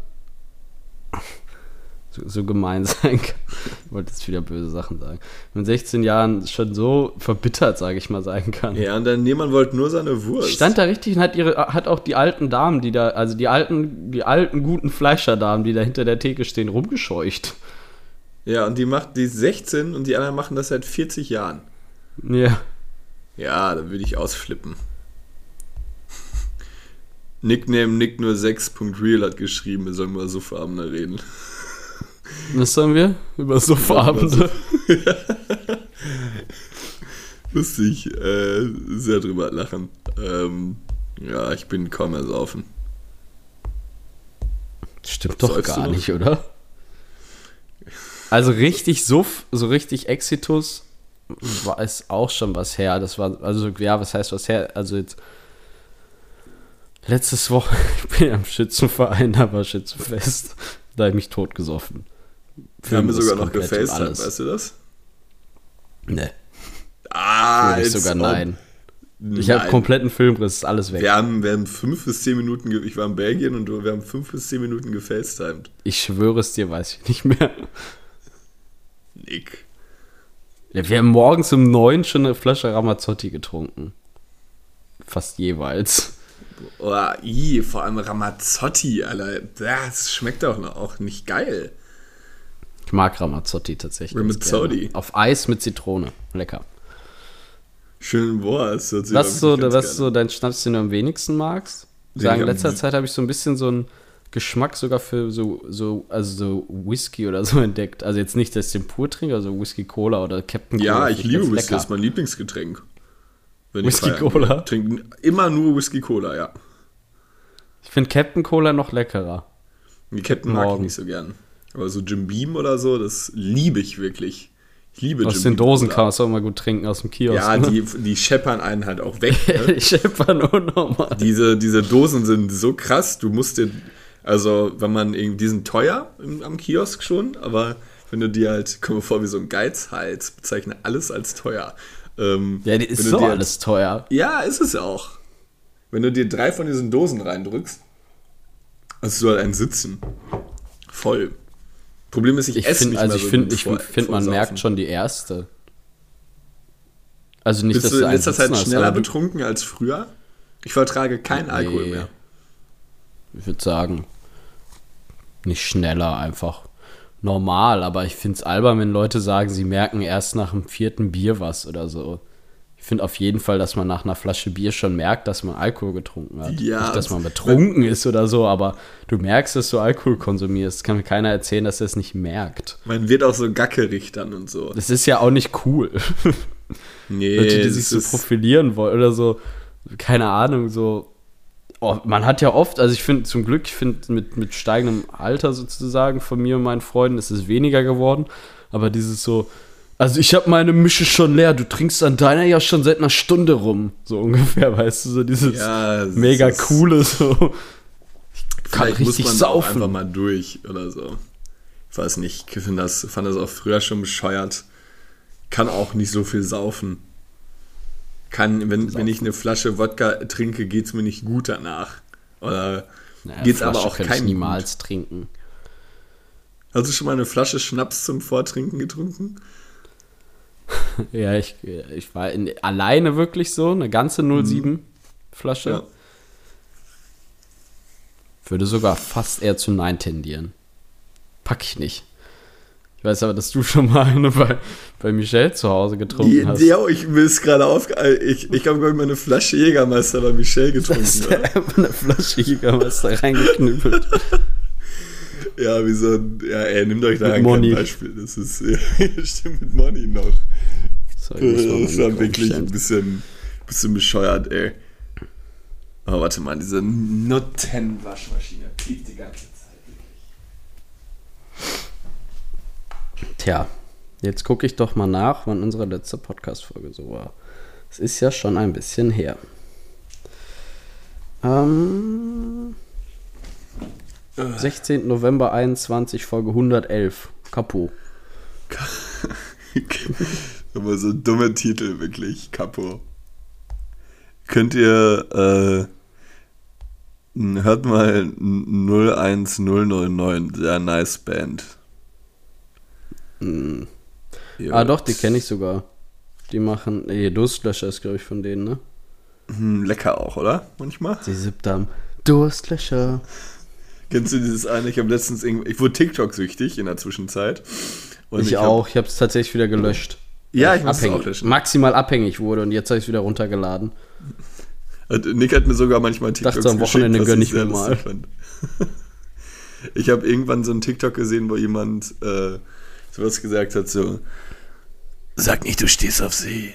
Speaker 3: so, so gemein (laughs) sein kann. Ich wollte jetzt wieder böse Sachen sagen. Mit 16 Jahren schon so verbittert, sage ich mal, sein kann.
Speaker 4: ja, und dann jemand wollte nur seine Wurst.
Speaker 3: Stand da richtig und hat ihre, hat auch die alten Damen, die da, also die alten, die alten guten Fleischerdamen, die da hinter der Theke stehen, rumgescheucht.
Speaker 4: Ja, und die macht die ist 16 und die anderen machen das seit 40 Jahren.
Speaker 3: Ja.
Speaker 4: Ja, da würde ich ausflippen. (laughs) Nickname Nick nur 6.real hat geschrieben, wir sollen mal so Abende reden. (laughs)
Speaker 3: Was sollen wir? Über Sofaabende. (laughs)
Speaker 4: Lustig, äh, sehr drüber lachen. Ähm, ja, ich bin kaum ersaufen.
Speaker 3: Stimmt doch
Speaker 4: Säufst du
Speaker 3: gar nicht, oder? Also richtig Suff, so richtig Exitus war es auch schon was her. Das war, also ja, was heißt was her? Also jetzt letztes Woche, (laughs) ich bin ja im Schützenverein, da war Schützenfest. Da habe ich mich totgesoffen.
Speaker 4: Wir haben sogar noch gefacetimed, weißt du das?
Speaker 3: Ne,
Speaker 4: Ah,
Speaker 3: ich sogar
Speaker 4: ob-
Speaker 3: nein. Ich habe
Speaker 4: Nein.
Speaker 3: kompletten Filmriss, ist alles weg.
Speaker 4: Wir haben, wir haben fünf bis zehn Minuten, ge- ich war in Belgien und wir haben fünf bis zehn Minuten gefacetimed.
Speaker 3: Ich schwöre es dir, weiß ich nicht mehr.
Speaker 4: Nick.
Speaker 3: Wir haben morgens um neun schon eine Flasche Ramazzotti getrunken. Fast jeweils.
Speaker 4: Oh, i, vor allem Ramazzotti, Alter. Das schmeckt doch noch auch nicht geil.
Speaker 3: Ich mag Ramazzotti tatsächlich.
Speaker 4: Ramazzotti.
Speaker 3: Auf Eis mit Zitrone. Lecker.
Speaker 4: Schön, boah, das hört sich
Speaker 3: Was so, was so dein Schnaps, den du am wenigsten magst? Sagen, in letzter Zeit habe ich so ein bisschen so einen Geschmack sogar für so, so, also so Whisky oder so (laughs) entdeckt. Also jetzt nicht, dass ich den pur trinke, also Whisky Cola oder Captain
Speaker 4: an. Ja,
Speaker 3: Cola.
Speaker 4: ich liebe Whisky, das ist mein Lieblingsgetränk.
Speaker 3: Whisky. Cola?
Speaker 4: Trinken immer nur Whisky Cola, ja.
Speaker 3: Ich finde Captain Cola noch leckerer.
Speaker 4: Die Captain mag ich
Speaker 3: Morgen.
Speaker 4: nicht so gern. Aber so Jim Beam oder so, das liebe ich wirklich. Ich liebe
Speaker 3: Aus
Speaker 4: Jim
Speaker 3: den Dosen
Speaker 4: Cola.
Speaker 3: kann man es auch mal gut trinken, aus dem Kiosk.
Speaker 4: Ja,
Speaker 3: ne?
Speaker 4: die, die scheppern einen halt auch weg. (laughs) Ne?
Speaker 3: die scheppern unnormal.
Speaker 4: diese, diese Dosen sind so krass, du musst dir, also wenn man irgendwie, die sind teuer im, am Kiosk schon, aber wenn du dir halt, komm mir vor wie so ein Geizhals, bezeichne alles als teuer. Ähm,
Speaker 3: Ja, die ist
Speaker 4: du
Speaker 3: so
Speaker 4: dir
Speaker 3: alles teuer.
Speaker 4: Ja, ist es auch. Wenn du dir drei von diesen Dosen reindrückst, hast du halt ein Sitzen. Voll. Problem ist, ich,
Speaker 3: Ich
Speaker 4: esse
Speaker 3: finde,
Speaker 4: nicht
Speaker 3: also
Speaker 4: mehr
Speaker 3: ich
Speaker 4: so
Speaker 3: finde,
Speaker 4: gut
Speaker 3: ich
Speaker 4: vor-
Speaker 3: finde, man
Speaker 4: vor
Speaker 3: merkt
Speaker 4: Saufen.
Speaker 3: schon die erste. Also nicht,
Speaker 4: Bist
Speaker 3: dass
Speaker 4: du in
Speaker 3: einen
Speaker 4: letzter Zeit
Speaker 3: Sitzen hast,
Speaker 4: schneller
Speaker 3: du-
Speaker 4: betrunken als früher? Ich vertrage keinen Alkohol
Speaker 3: Nee.
Speaker 4: mehr.
Speaker 3: Ich würde sagen, nicht schneller, einfach normal. Aber ich finde es albern, wenn Leute sagen, sie merken erst nach dem vierten Bier was oder so. Ich finde auf jeden Fall, dass man nach einer Flasche Bier schon merkt, dass man Alkohol getrunken hat.
Speaker 4: Ja,
Speaker 3: nicht, dass man betrunken ist oder so, aber du merkst, dass du Alkohol konsumierst. Kann mir keiner erzählen, dass er es nicht merkt.
Speaker 4: Man wird auch so gackerig dann und so.
Speaker 3: Das ist ja auch nicht cool.
Speaker 4: Nee, (laughs)
Speaker 3: Leute, die sich so profilieren wollen oder so, keine Ahnung, so. Oh, man hat ja oft, also ich finde zum Glück, ich finde mit, mit steigendem Alter sozusagen von mir und meinen Freunden ist es weniger geworden, aber dieses so, also ich habe meine Mische schon leer, du trinkst an deiner ja schon seit einer Stunde rum, so ungefähr, (laughs) weißt du, so dieses
Speaker 4: Ja,
Speaker 3: mega
Speaker 4: ist-
Speaker 3: coole so. kann
Speaker 4: Vielleicht muss
Speaker 3: richtig
Speaker 4: man da auch
Speaker 3: saufen.
Speaker 4: einfach mal durch oder so. Ich weiß nicht, ich find das, fand das auch früher schon bescheuert. Kann auch nicht so viel saufen. Kann, wenn, wenn ich eine Flasche Wodka trinke, geht es mir nicht gut danach. Oder
Speaker 3: Naja,
Speaker 4: geht's aber
Speaker 3: Flasche
Speaker 4: auch
Speaker 3: ich
Speaker 4: keinem
Speaker 3: niemals trinken.
Speaker 4: Hast du schon mal eine Flasche Schnaps zum Vortrinken getrunken? (laughs)
Speaker 3: Ja, ich, ich war in, alleine wirklich so, eine ganze 07 Flasche.
Speaker 4: Ja.
Speaker 3: Würde sogar fast eher zu Nein tendieren. Pack ich nicht. Ich weiß aber, dass du schon mal eine bei, bei Michelle zu Hause getrunken
Speaker 4: Die,
Speaker 3: hast.
Speaker 4: oh, ich mir ist gerade auf. Ich, ich habe, glaube ich, mal eine Flasche Jägermeister bei Michelle getrunken.
Speaker 3: Hast du einfach eine Flasche Jägermeister reingeknüppelt. (laughs)
Speaker 4: Ja, wie so ein. Ja, ey, nimmt euch da
Speaker 3: Mit
Speaker 4: ein
Speaker 3: Moni.
Speaker 4: Beispiel. Das ist. Ja, (laughs) stimmt, mit Money noch.
Speaker 3: So, ich muss mal
Speaker 4: Das
Speaker 3: mein
Speaker 4: war wirklich ein bisschen, bisschen bescheuert, ey. Aber warte mal, diese Nuttenwaschmaschine piept die ganze Zeit.
Speaker 3: Tja, jetzt gucke ich doch mal nach, wann unsere letzte Podcast-Folge so war. Es ist ja schon ein bisschen her. Ähm, 16. November 21, Folge 111. Kapo. (laughs)
Speaker 4: Aber so dumme Titel, wirklich. Kapo. Könnt ihr, äh, hört mal 01099, sehr nice Band.
Speaker 3: Hm.
Speaker 4: Ja.
Speaker 3: Ah, doch, die kenne ich sogar. Die machen. Nee, Durstlöscher ist, glaube ich, von denen, ne?
Speaker 4: Hm, lecker auch, oder? Manchmal.
Speaker 3: Die siebte Durstlöscher.
Speaker 4: Kennst du dieses eine? Ich habe letztens irgendwie, ich wurde TikTok-süchtig in der Zwischenzeit. Und
Speaker 3: Ich,
Speaker 4: hab-
Speaker 3: auch. Ich habe es tatsächlich wieder gelöscht.
Speaker 4: Ja, ich muss es
Speaker 3: abhängig,
Speaker 4: auch löschen.
Speaker 3: maximal abhängig wurde und jetzt habe ich es wieder runtergeladen.
Speaker 4: Und Nick hat mir sogar manchmal TikToks
Speaker 3: Dachte, am Wochenende
Speaker 4: was
Speaker 3: gönn
Speaker 4: ich
Speaker 3: ich mir mal.
Speaker 4: fand. (laughs) Ich habe irgendwann so einen TikTok gesehen, wo jemand äh, sowas gesagt hat, so Sag nicht, du stehst auf sie.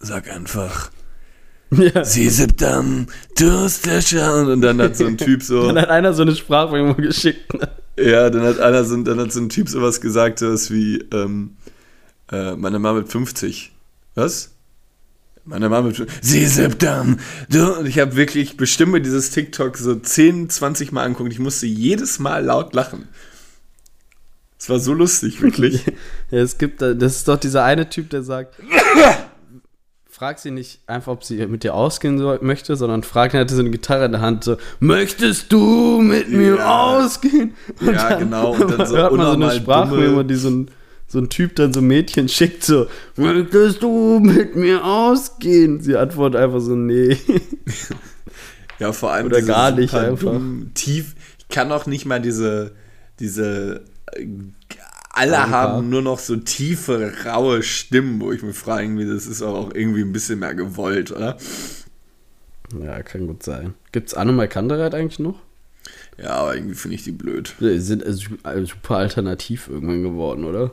Speaker 4: Sag einfach, (laughs)
Speaker 3: Ja.
Speaker 4: sie sippt am Durstlöscher. Und dann hat so ein Typ so, (laughs)
Speaker 3: Dann hat einer so eine Sprachmemo geschickt. Ne?
Speaker 4: ja, dann hat einer so, dann hat so ein Typ sowas gesagt, sowas wie, ähm, äh, meine Mama mit 50. Was? Meine Mama mit 50. Sie sippt am du Und ich habe wirklich bestimmt dieses TikTok so 10, 20 Mal angeguckt. Ich musste jedes Mal laut lachen. Es war so lustig, wirklich. (laughs)
Speaker 3: Ja, es gibt, da- das ist doch dieser eine Typ, der sagt, frag sie nicht einfach, ob sie mit dir ausgehen soll, möchte, sondern fragt, er hatte so eine Gitarre in der Hand, so, möchtest du mit mir
Speaker 4: Ja.
Speaker 3: ausgehen? Und
Speaker 4: Ja, genau, und dann so
Speaker 3: hört man so eine Sprachmemo, die so ein, so ein Typ dann so ein Mädchen schickt, so, möchtest du mit mir ausgehen? Sie antwortet einfach so, nee.
Speaker 4: Ja, vor allem
Speaker 3: Oder gar nicht einfach.
Speaker 4: tief. Ich kann auch nicht mal diese, diese. Alle
Speaker 3: Anker.
Speaker 4: haben nur noch so tiefe, raue Stimmen, wo ich mich frage, irgendwie, das ist auch irgendwie ein bisschen mehr gewollt, oder?
Speaker 3: Ja, kann gut sein. Gibt's Annemal Kandereit eigentlich noch?
Speaker 4: Ja, aber irgendwie finde ich die blöd.
Speaker 3: Die sind su- äh, super alternativ irgendwann geworden, oder?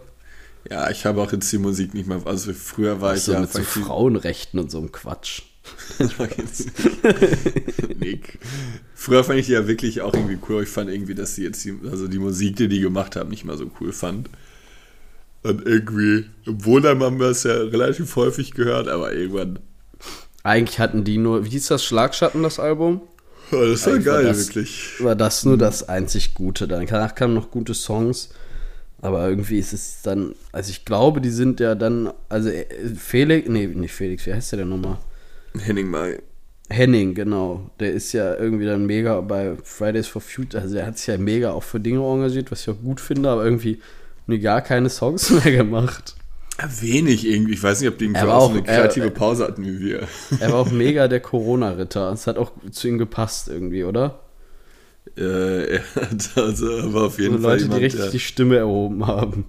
Speaker 4: Ja, ich habe auch jetzt die Musik nicht mehr. Also früher war ich
Speaker 3: so
Speaker 4: ja
Speaker 3: mit so Frauenrechten und so einem Quatsch. (laughs) (laughs)
Speaker 4: Nick. Früher fand ich die ja wirklich auch irgendwie cool. Ich fand irgendwie, dass sie jetzt die, also die Musik, die die gemacht haben, nicht mal so cool fand. Und irgendwie, im Wohnheim haben wir es ja relativ häufig gehört, aber irgendwann.
Speaker 3: Eigentlich hatten die nur, wie hieß das, Schlagschatten, das Album?
Speaker 4: Oh, das war
Speaker 3: Eigentlich
Speaker 4: geil,
Speaker 3: das,
Speaker 4: wirklich.
Speaker 3: War das nur das einzig Gute. Danach kamen noch gute Songs. Aber irgendwie ist es dann, also ich glaube, die sind ja dann, also äh, Felix, nee, nicht Felix, wie heißt der denn nochmal?
Speaker 4: Henning Mai.
Speaker 3: Henning, genau. Der ist ja irgendwie dann mega bei Fridays for Future, also er hat sich ja mega auch für Dinge engagiert, was ich auch gut finde, aber irgendwie nie gar keine Songs (laughs) mehr gemacht.
Speaker 4: Wenig irgendwie. Ich weiß nicht, ob die irgendwie
Speaker 3: war
Speaker 4: auch so
Speaker 3: auch-
Speaker 4: eine kreative
Speaker 3: er-
Speaker 4: Pause hatten wie wir. (laughs)
Speaker 3: Er war auch mega der Corona-Ritter. Es hat auch zu ihm gepasst irgendwie, oder?
Speaker 4: Äh, (laughs) er hat also aber auf jeden
Speaker 3: So
Speaker 4: Fall
Speaker 3: Leute, die
Speaker 4: jemand,
Speaker 3: richtig
Speaker 4: der,
Speaker 3: die Stimme erhoben haben.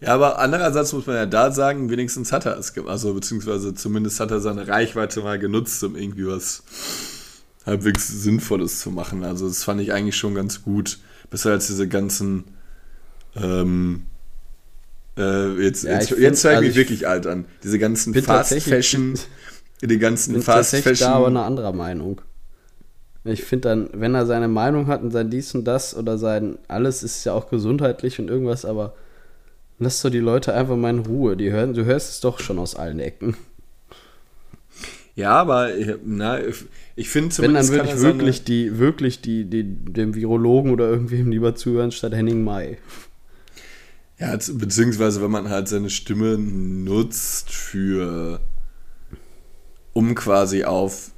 Speaker 4: Ja, aber andererseits muss man ja da sagen, wenigstens hat er es gemacht. Also, beziehungsweise zumindest hat er seine Reichweite mal genutzt, um irgendwie was halbwegs Sinnvolles zu machen. Also, das fand ich eigentlich schon ganz gut. Besser als diese ganzen. Ähm, äh, jetzt
Speaker 3: Ja,
Speaker 4: jetzt,
Speaker 3: ich
Speaker 4: jetzt
Speaker 3: find-
Speaker 4: höre ich
Speaker 3: also
Speaker 4: mich
Speaker 3: ich
Speaker 4: wirklich alt an. Diese ganzen Fast Fashion. (laughs) Die ganzen
Speaker 3: bin
Speaker 4: Fast
Speaker 3: tatsächlich da aber
Speaker 4: Fashion.
Speaker 3: eine andere Meinung. Ich finde dann, wenn er seine Meinung hat und sein dies und das oder sein alles ist ja auch gesundheitlich und irgendwas, aber lass doch die Leute einfach mal in Ruhe. Die hören, du hörst es doch schon aus allen Ecken.
Speaker 4: Ja, aber na, ich finde
Speaker 3: Wenn dann
Speaker 4: zumindest.
Speaker 3: würde ich wirklich die, wirklich die, die, dem Virologen oder irgendwem lieber zuhören statt Henning Mai.
Speaker 4: Ja, beziehungsweise wenn man halt seine Stimme nutzt für, um quasi auf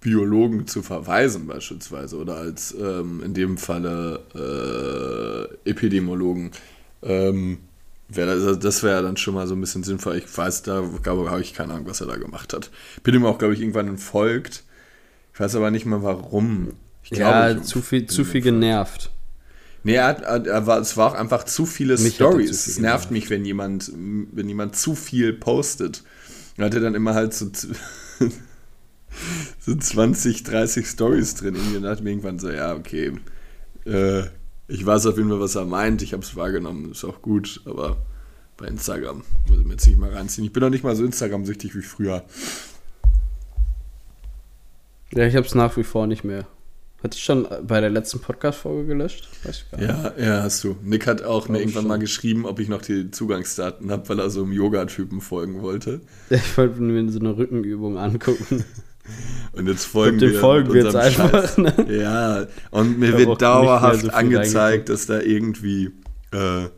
Speaker 4: Biologen zu verweisen beispielsweise oder als ähm, in dem Falle äh, Epidemiologen, ähm, wär das, wäre dann schon mal so ein bisschen sinnvoll. Ich weiß, da habe ich keine Ahnung, was er da gemacht hat. Bin ihm auch, glaube ich, irgendwann entfolgt. Ich weiß aber nicht mal warum. Ich glaube,
Speaker 3: Ja, zu viel, zu viel genervt.
Speaker 4: Nee, er hat, er war, es war auch einfach zu viele
Speaker 3: Mich
Speaker 4: Stories. es nervt mich, wenn jemand, wenn jemand zu viel postet. Er hatte dann immer halt so, (laughs) so 20, 30 Stories drin. Und dachte mir irgendwann so, ja, okay. Äh, ich weiß auf jeden Fall, was er meint. Ich habe es wahrgenommen. Ist auch gut. Aber bei Instagram muss ich mir jetzt nicht mal reinziehen. Ich bin noch nicht mal so Instagram-süchtig wie früher.
Speaker 3: Ja, ich habe es nach wie vor nicht mehr. Hatte ich schon bei der letzten Podcast-Folge gelöscht? Weiß ich gar nicht.
Speaker 4: Ja, ja, hast du. Nick hat auch mir
Speaker 3: Glaub
Speaker 4: irgendwann
Speaker 3: schon.
Speaker 4: mal geschrieben, ob ich noch die Zugangsdaten habe, weil er so einem Yoga-Typen folgen wollte. (laughs)
Speaker 3: Ich wollte mir so eine Rückenübung angucken. (laughs)
Speaker 4: Und jetzt folgen
Speaker 3: Und
Speaker 4: wir
Speaker 3: folgen wir jetzt
Speaker 4: unserem
Speaker 3: einfach,
Speaker 4: Scheiß.
Speaker 3: ne?
Speaker 4: Ja, und mir wird dauerhaft
Speaker 3: so
Speaker 4: angezeigt, dass da irgendwie, äh,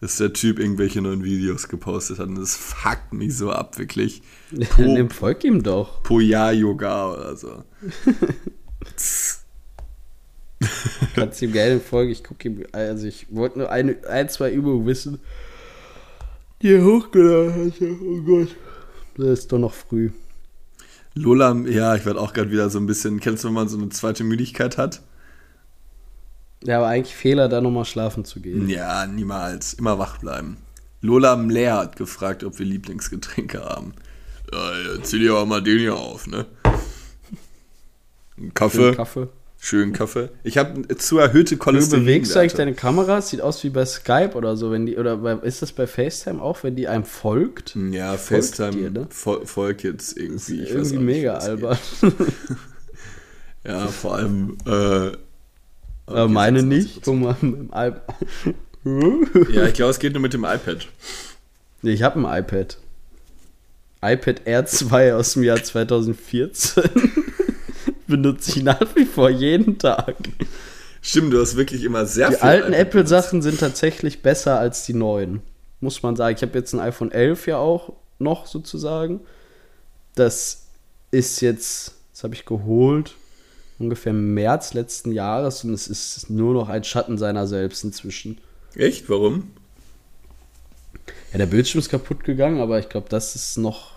Speaker 4: dass der Typ irgendwelche neuen Videos gepostet hat. Und das fuckt mich so ab, wirklich.
Speaker 3: Ja, Nimm, folg ihm doch.
Speaker 4: Poya Yoga oder so. (laughs)
Speaker 3: Kannst ihm gerne folgen. Ich gucke ihm, also ich wollte nur eine, ein, zwei Übungen wissen. Die er hochgeladen. Oh Gott. Das ist doch noch früh.
Speaker 4: Lola, ja, ich werde auch gerade wieder so ein bisschen, kennst du, wenn man so eine zweite Müdigkeit hat?
Speaker 3: Ja, aber eigentlich Fehler, da nochmal schlafen zu gehen.
Speaker 4: Ja, niemals. Immer wach bleiben. Lola Mler hat gefragt, ob wir Lieblingsgetränke haben. Ja, ja, zieh dir aber mal den hier auf, ne? Ein Kaffee.
Speaker 3: Kaffee.
Speaker 4: Schönen Kaffee. Ich habe zu erhöhte
Speaker 3: Du
Speaker 4: Cholesterin.
Speaker 3: bewegst du eigentlich deine Kamera? Sieht aus wie bei Skype oder so, wenn die, oder bei, ist das bei FaceTime auch, wenn die einem folgt?
Speaker 4: Ja,
Speaker 3: Folgt
Speaker 4: FaceTime
Speaker 3: dir, ne?
Speaker 4: fol folgt jetzt irgendwie.
Speaker 3: Das ist irgendwie mega albern. (laughs)
Speaker 4: Ja, vor allem. Äh, okay,
Speaker 3: meine
Speaker 4: 26%.
Speaker 3: nicht. Guck mal, mit dem
Speaker 4: Ja, ich glaube, es geht nur mit dem iPad.
Speaker 3: Nee, ich habe ein iPad. iPad Air 2 aus dem Jahr 2014. Benutze ich nach wie vor jeden Tag.
Speaker 4: Stimmt, du hast wirklich immer sehr
Speaker 3: Die
Speaker 4: viel
Speaker 3: alten
Speaker 4: iPad
Speaker 3: Apple-Sachen sind tatsächlich besser als die neuen. Muss man sagen. Ich habe jetzt ein iPhone 11 ja auch noch sozusagen. Das ist jetzt, das habe ich geholt, ungefähr im März letzten Jahres und es ist nur noch ein Schatten seiner selbst inzwischen.
Speaker 4: Echt? Warum?
Speaker 3: Ja, der Bildschirm ist kaputt gegangen, aber ich glaube, das ist noch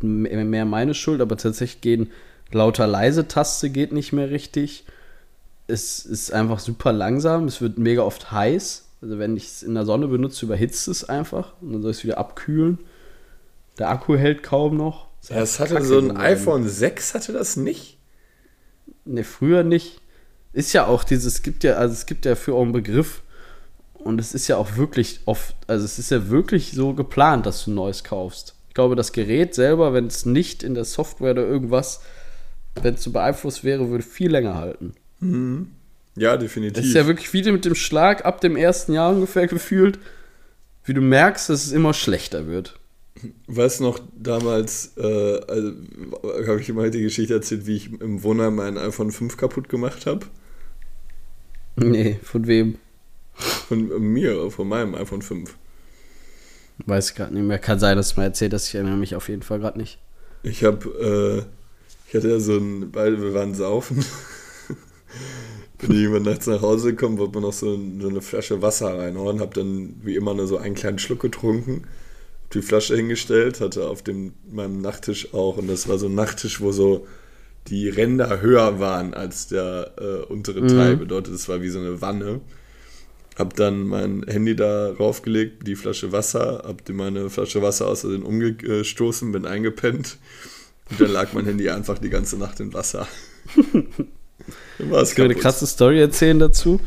Speaker 3: mehr meine Schuld. Aber tatsächlich gehen lauter leise Taste geht nicht mehr richtig. Es ist einfach super langsam. Es wird mega oft heiß. Also wenn ich es in der Sonne benutze, überhitzt es einfach und dann soll ich es wieder abkühlen. Der Akku hält kaum noch.
Speaker 4: Ja, es
Speaker 3: einfach
Speaker 4: hatte so ein iPhone 6, hatte das nicht?
Speaker 3: Ne, früher nicht. Ist ja auch dieses, es gibt ja, also es gibt ja für auch einen Begriff. Und es ist ja auch wirklich oft, also es ist ja wirklich so geplant, dass du ein neues kaufst. glaube, das Gerät selber, wenn es nicht in der Software oder irgendwas, wenn es so beeinflusst wäre, würde viel länger halten.
Speaker 4: Ja, definitiv.
Speaker 3: Das ist ja wirklich wie mit dem Schlag ab dem ersten Jahr ungefähr gefühlt, wie du merkst, dass es immer schlechter wird.
Speaker 4: Weißt noch, damals äh, also, habe ich immer die Geschichte erzählt, wie ich im Wohnheim mein iPhone 5 kaputt gemacht habe.
Speaker 3: Nee, von wem?
Speaker 4: Von mir, von meinem iPhone 5.
Speaker 3: Weiß ich gerade nicht mehr. Kann sein, dass du mal erzählt hast. Ich erinnere mich auf jeden Fall gerade nicht.
Speaker 4: Ich habe, äh, ich hatte ja so ein, beide, wir waren saufen. (laughs) Bin ich irgendwann nachts nach Hause gekommen, wollte mir noch so, so eine Flasche Wasser reinhauen, habe dann wie immer nur so einen kleinen Schluck getrunken, hab die Flasche hingestellt, hatte auf dem, meinem Nachttisch auch, und das war so ein Nachttisch, wo so die Ränder höher waren als der äh, untere Teil, bedeutet, es war wie so eine Wanne. Hab dann mein Handy da raufgelegt, die Flasche Wasser, hab die meine Flasche Wasser aus Versehen umgestoßen, bin eingepennt. Und dann lag mein Handy einfach die ganze Nacht im Wasser. (laughs) dann war es
Speaker 3: Ich will eine krasse Story erzählen dazu.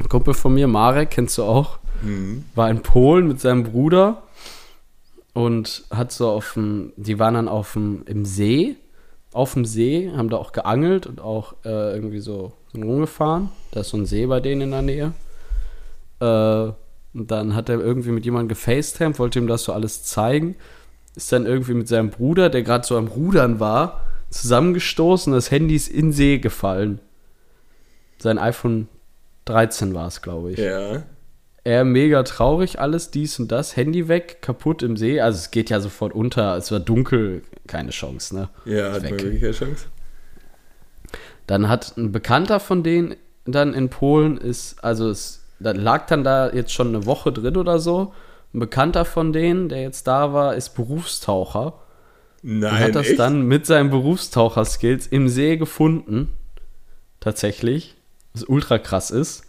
Speaker 3: Ein Kumpel von mir, Marek, kennst du auch, war in Polen mit seinem Bruder und hat so auf dem, die waren dann auf dem, im See, auf dem See, haben da auch geangelt und auch äh, irgendwie so, so rumgefahren. Da ist so ein See bei denen in der Nähe. Äh, und dann hat er irgendwie mit jemandem gefacetimed, wollte ihm das so alles zeigen. Ist dann irgendwie mit seinem Bruder, der gerade so am Rudern war, zusammengestoßen, das Handy ist in See gefallen. Sein iPhone 13 war es, glaube ich.
Speaker 4: Ja.
Speaker 3: Er mega traurig, alles dies und das, Handy weg, kaputt im See. Also es geht ja sofort unter, es war dunkel, keine Chance, ne?
Speaker 4: Ja, hat man wirklich keine Chance.
Speaker 3: Dann hat ein Bekannter von denen dann in Polen ist, also es da lag dann da jetzt schon eine Woche drin oder so. Ein Bekannter von denen, der jetzt da war, ist Berufstaucher. Und
Speaker 4: Nein,
Speaker 3: hat das
Speaker 4: echt?
Speaker 3: dann mit seinen Berufstaucher-Skills im See gefunden. Tatsächlich. Was ultra krass ist.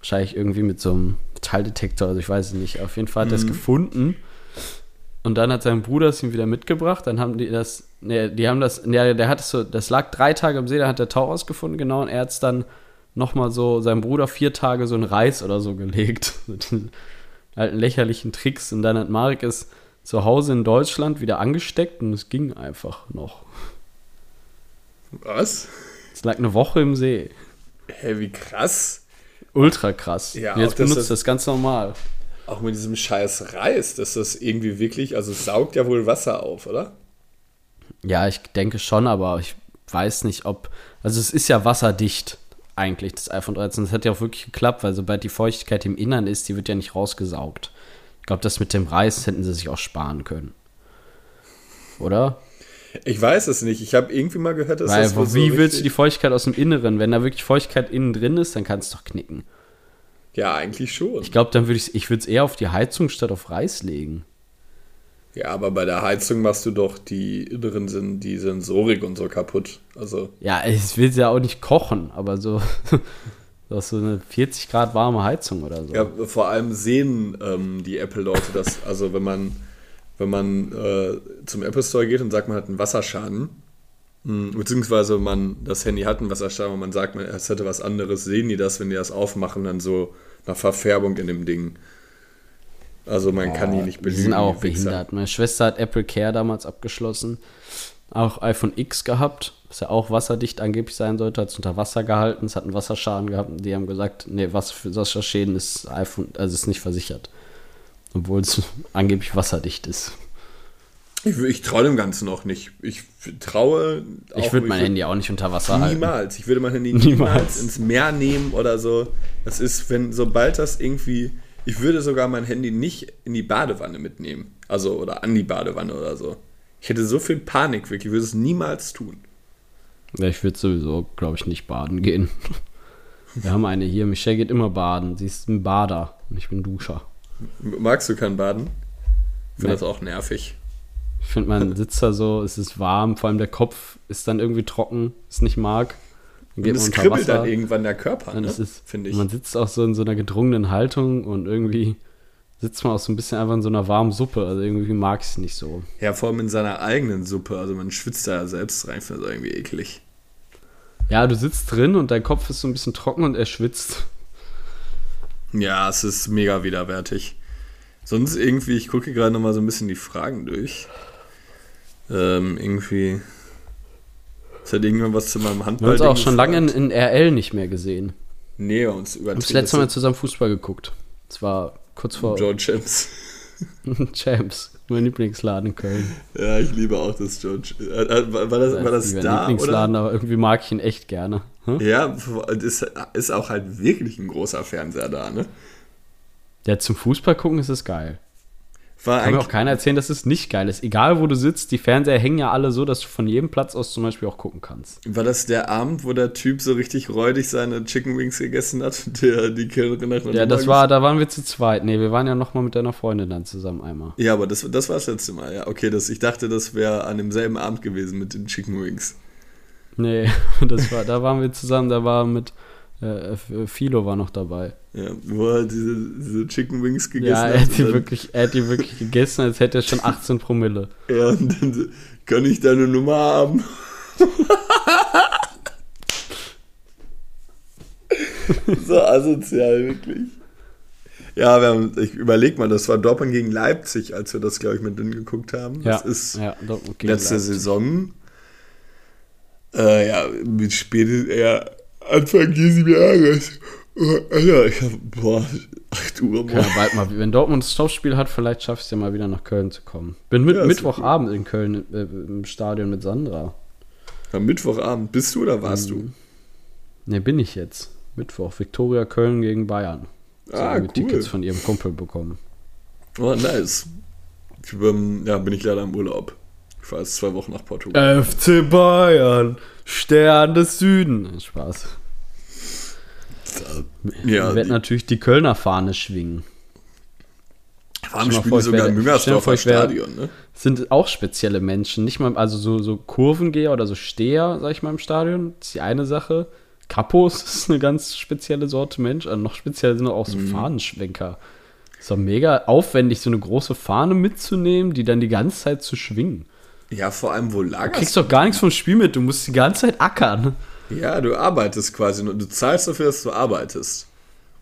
Speaker 3: Wahrscheinlich irgendwie mit so einem Metalldetektor, also ich weiß es nicht. Auf jeden Fall hat er es
Speaker 4: Mhm.
Speaker 3: gefunden. Und dann hat sein Bruder es ihm wieder mitgebracht. Dann haben die das, ne, die haben das, ne, der hat es so, das lag drei Tage im See, da hat der Tauch ausgefunden, genau. Und er hat es dann nochmal so, seinem Bruder vier Tage so in Reis oder so gelegt. (laughs) Alten lächerlichen Tricks. Und dann hat Marek es zu Hause in Deutschland wieder angesteckt und es ging einfach noch.
Speaker 4: Was?
Speaker 3: Es lag eine Woche im See.
Speaker 4: Hä, wie krass.
Speaker 3: Ultra krass.
Speaker 4: Ja,
Speaker 3: Und jetzt benutzt
Speaker 4: das-
Speaker 3: das ganz normal.
Speaker 4: Auch mit diesem scheiß Reis, dass das irgendwie wirklich, also es saugt ja wohl Wasser auf, oder?
Speaker 3: Ja, ich denke schon, aber ich weiß nicht, ob. Also, es ist ja wasserdicht, eigentlich, das iPhone 13. Das hat ja auch wirklich geklappt, weil sobald die Feuchtigkeit im Innern ist, die wird ja nicht rausgesaugt. Ich glaube, das mit dem Reis hätten sie sich auch sparen können. Oder?
Speaker 4: Ich weiß es nicht. Ich habe irgendwie mal gehört, dass
Speaker 3: Weil,
Speaker 4: das wohl so
Speaker 3: wie willst du die Feuchtigkeit aus dem Inneren? Wenn da wirklich Feuchtigkeit innen drin ist, dann kann es doch knicken.
Speaker 4: Ja, eigentlich schon.
Speaker 3: Ich glaube, dann würde ich ich würde es eher auf die Heizung statt auf Reis legen.
Speaker 4: Ja, aber bei der Heizung machst du doch die inneren sind die Sensorik und so kaputt. Also,
Speaker 3: Ja, ich will ja auch nicht kochen, aber so, so (laughs) so eine 40 Grad warme Heizung oder so.
Speaker 4: ja, vor allem sehen ähm, die Apple-Leute das, also wenn man, wenn man äh, zum Apple Store geht und sagt, man hat einen Wasserschaden, mh, beziehungsweise man das Handy hat einen Wasserschaden und man sagt, man, es hätte was anderes, sehen die das, wenn die das aufmachen, dann so nach Verfärbung in dem Ding. Also man kann die nicht
Speaker 3: Die
Speaker 4: belügen.
Speaker 3: sind auch
Speaker 4: die
Speaker 3: behindert. Meine Schwester hat Apple Care damals abgeschlossen. Auch iPhone X gehabt, was ja auch wasserdicht angeblich sein sollte, hat es unter Wasser gehalten, es hat einen Wasserschaden gehabt und die haben gesagt, nee, was für Wasserschäden ist iPhone, also ist nicht versichert. Obwohl es angeblich wasserdicht ist.
Speaker 4: Ich, ich traue dem Ganzen noch nicht. Ich traue.
Speaker 3: Ich
Speaker 4: auch-
Speaker 3: würde mein
Speaker 4: würd-
Speaker 3: Handy auch nicht unter Wasser halten.
Speaker 4: Niemals. Ich würde mein Handy niemals,
Speaker 3: Niemals.
Speaker 4: ins Meer nehmen oder so. Das ist, wenn, sobald das irgendwie. Ich würde sogar mein Handy nicht in die Badewanne mitnehmen. Also, oder an die Badewanne oder so. Ich hätte so viel Panik, wirklich. Ich würde es niemals tun.
Speaker 3: Ja, ich würde sowieso, glaube ich, nicht baden gehen. (laughs) Wir haben eine hier, Michelle geht immer baden. Sie ist ein Bader und ich bin Duscher.
Speaker 4: Magst du kein Baden? Ich finde
Speaker 3: Nee.
Speaker 4: das auch nervig.
Speaker 3: Ich finde, man (laughs) sitzt da so, es ist warm, vor allem der Kopf ist dann irgendwie trocken, ist nicht mag.
Speaker 4: Und es kribbelt
Speaker 3: Wasser.
Speaker 4: dann irgendwann der Körper, ne? finde ich.
Speaker 3: Man sitzt auch so in so einer gedrungenen Haltung und irgendwie sitzt man auch so ein bisschen einfach in so einer warmen Suppe. Also irgendwie mag ich es nicht so.
Speaker 4: Ja, vor allem in seiner eigenen Suppe. Also man schwitzt da ja selbst rein. Finde das irgendwie eklig.
Speaker 3: Ja, du sitzt drin und dein Kopf ist so ein bisschen trocken und er schwitzt.
Speaker 4: Ja, es ist mega widerwärtig. Sonst irgendwie, ich gucke gerade noch mal so ein bisschen die Fragen durch. Ähm, irgendwie. Es hat irgendwann was zu meinem
Speaker 3: Wir
Speaker 4: Handball.
Speaker 3: haben uns auch schon lange in, in RL nicht mehr gesehen.
Speaker 4: Nee, wir haben uns
Speaker 3: Wir haben das
Speaker 4: übertrieben.
Speaker 3: letzte Mal zusammen Fußball geguckt. Es war kurz vor
Speaker 4: George Champs. (laughs)
Speaker 3: Champs, mein Lieblingsladen in Köln.
Speaker 4: Ja, ich liebe auch das George. Äh, äh, war, das, war das
Speaker 3: nicht mein
Speaker 4: da?
Speaker 3: Lieblingsladen, aber irgendwie mag ich ihn echt gerne. Hm?
Speaker 4: Oder? Ja, ist, ist auch halt wirklich ein großer Fernseher da, ne?
Speaker 3: Ja, zum Fußball gucken ist es geil.
Speaker 4: War
Speaker 3: Kann mir auch keiner erzählen, dass es nicht geil ist. Egal, wo du sitzt, die Fernseher hängen ja alle so, dass du von jedem Platz aus zum Beispiel auch gucken kannst.
Speaker 4: war das der Abend, wo der Typ so richtig räudig seine Chicken Wings gegessen hat? Der die Kellnerin nach
Speaker 3: Ja, das war, da waren wir zu zweit. Nee, wir waren ja noch mal mit deiner Freundin dann zusammen einmal.
Speaker 4: Ja, aber das, das war das letzte Mal, ja. Okay, das, ich dachte, das wäre an demselben Abend gewesen mit den Chicken Wings.
Speaker 3: Nee, (laughs) das war, da waren wir zusammen, da war mit äh, Philo war noch dabei.
Speaker 4: Ja, wo er diese, diese Chicken Wings gegessen
Speaker 3: Ja, er
Speaker 4: hat.
Speaker 3: die wirklich, er hat die wirklich (laughs) gegessen, als hätte er schon 18 Promille.
Speaker 4: Ja, und dann kann ich deine Nummer haben? (laughs) so asozial, wirklich. Ja, wir haben, ich überleg mal, das war Dortmund gegen Leipzig, als wir das, glaube ich, mit denen geguckt haben.
Speaker 3: Ja,
Speaker 4: Das ist
Speaker 3: ja,
Speaker 4: letzte
Speaker 3: Leipzig.
Speaker 4: Saison. Äh, ja, mit spät, ja, Anfang dieses Jahres. Oh, Alter, ich hab, boah, 8 Uhr
Speaker 3: Können wir bald mal, wenn Dortmund das Topspiel hat, vielleicht schaffe ich es ja mal wieder nach Köln zu kommen. Bin mit
Speaker 4: Ja,
Speaker 3: Mittwochabend in Köln äh, im Stadion mit Sandra.
Speaker 4: Am Mittwochabend, bist du oder warst
Speaker 3: Mhm. Ne, bin ich jetzt. Mittwoch. Viktoria Köln gegen Bayern.
Speaker 4: du?
Speaker 3: So,
Speaker 4: Ah, cool.
Speaker 3: Tickets von ihrem Kumpel bekommen.
Speaker 4: Oh, nice. Ich, ähm, ja, bin ich leider im Urlaub. Ich fahre jetzt zwei Wochen nach Portugal.
Speaker 3: FC Bayern, Stern des Süden. Spaß.
Speaker 4: ja, die,
Speaker 3: natürlich die Kölner Fahne schwingen.
Speaker 4: warum spielen
Speaker 3: vor,
Speaker 4: sogar im Müngersdorfer Stadion, ne?
Speaker 3: Sind auch spezielle Menschen. Nicht mal, also so, so Kurvengeher oder so Steher, sag ich mal, im Stadion. Das ist die eine Sache. Kapos (laughs) ist eine ganz spezielle Sorte Mensch. Also noch speziell sind auch so
Speaker 4: Mhm.
Speaker 3: Fahnenschwenker. Ist doch mega aufwendig, so eine große Fahne mitzunehmen, die dann die ganze Zeit zu schwingen.
Speaker 4: Ja, vor allem, wo
Speaker 3: Du
Speaker 4: lagerst
Speaker 3: kriegst doch gar nichts vom Spiel mit, du musst die ganze Zeit ackern.
Speaker 4: Ja, du arbeitest quasi und du zahlst dafür, dass du arbeitest.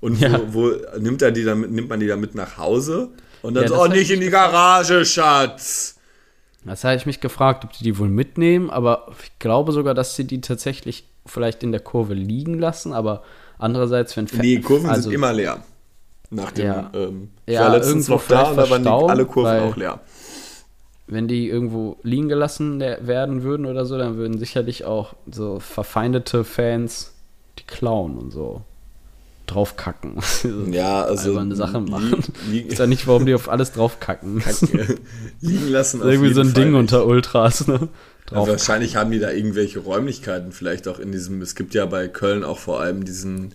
Speaker 4: Und
Speaker 3: Ja.
Speaker 4: wo, wo nimmt, er die dann, nimmt man die dann mit nach Hause? Und dann
Speaker 3: Ja,
Speaker 4: so, oh, nicht
Speaker 3: ich
Speaker 4: in die Garage, Schatz!
Speaker 3: Das habe ich mich gefragt, ob die die wohl mitnehmen, aber ich glaube sogar, dass sie die tatsächlich vielleicht in der Kurve liegen lassen, aber andererseits, wenn
Speaker 4: Die Kurven
Speaker 3: also,
Speaker 4: sind immer leer. Nach dem,
Speaker 3: Ja.
Speaker 4: ähm, ich
Speaker 3: Ja,
Speaker 4: war letztens noch da und da waren die, alle Kurven auch leer.
Speaker 3: Wenn die irgendwo liegen gelassen werden würden oder so, dann würden sicherlich auch so verfeindete Fans die klauen und so draufkacken. (laughs)
Speaker 4: Ja, also
Speaker 3: alberne Sache
Speaker 4: li-
Speaker 3: machen. Ich weiß ja nicht, warum die auf alles draufkacken. (laughs) Das ist
Speaker 4: liegen lassen. (laughs)
Speaker 3: irgendwie so ein
Speaker 4: Fall
Speaker 3: Ding
Speaker 4: nicht.
Speaker 3: unter Ultras, ne?
Speaker 4: Also wahrscheinlich haben die da irgendwelche Räumlichkeiten, vielleicht auch in diesem, es gibt ja bei Köln auch vor allem diesen,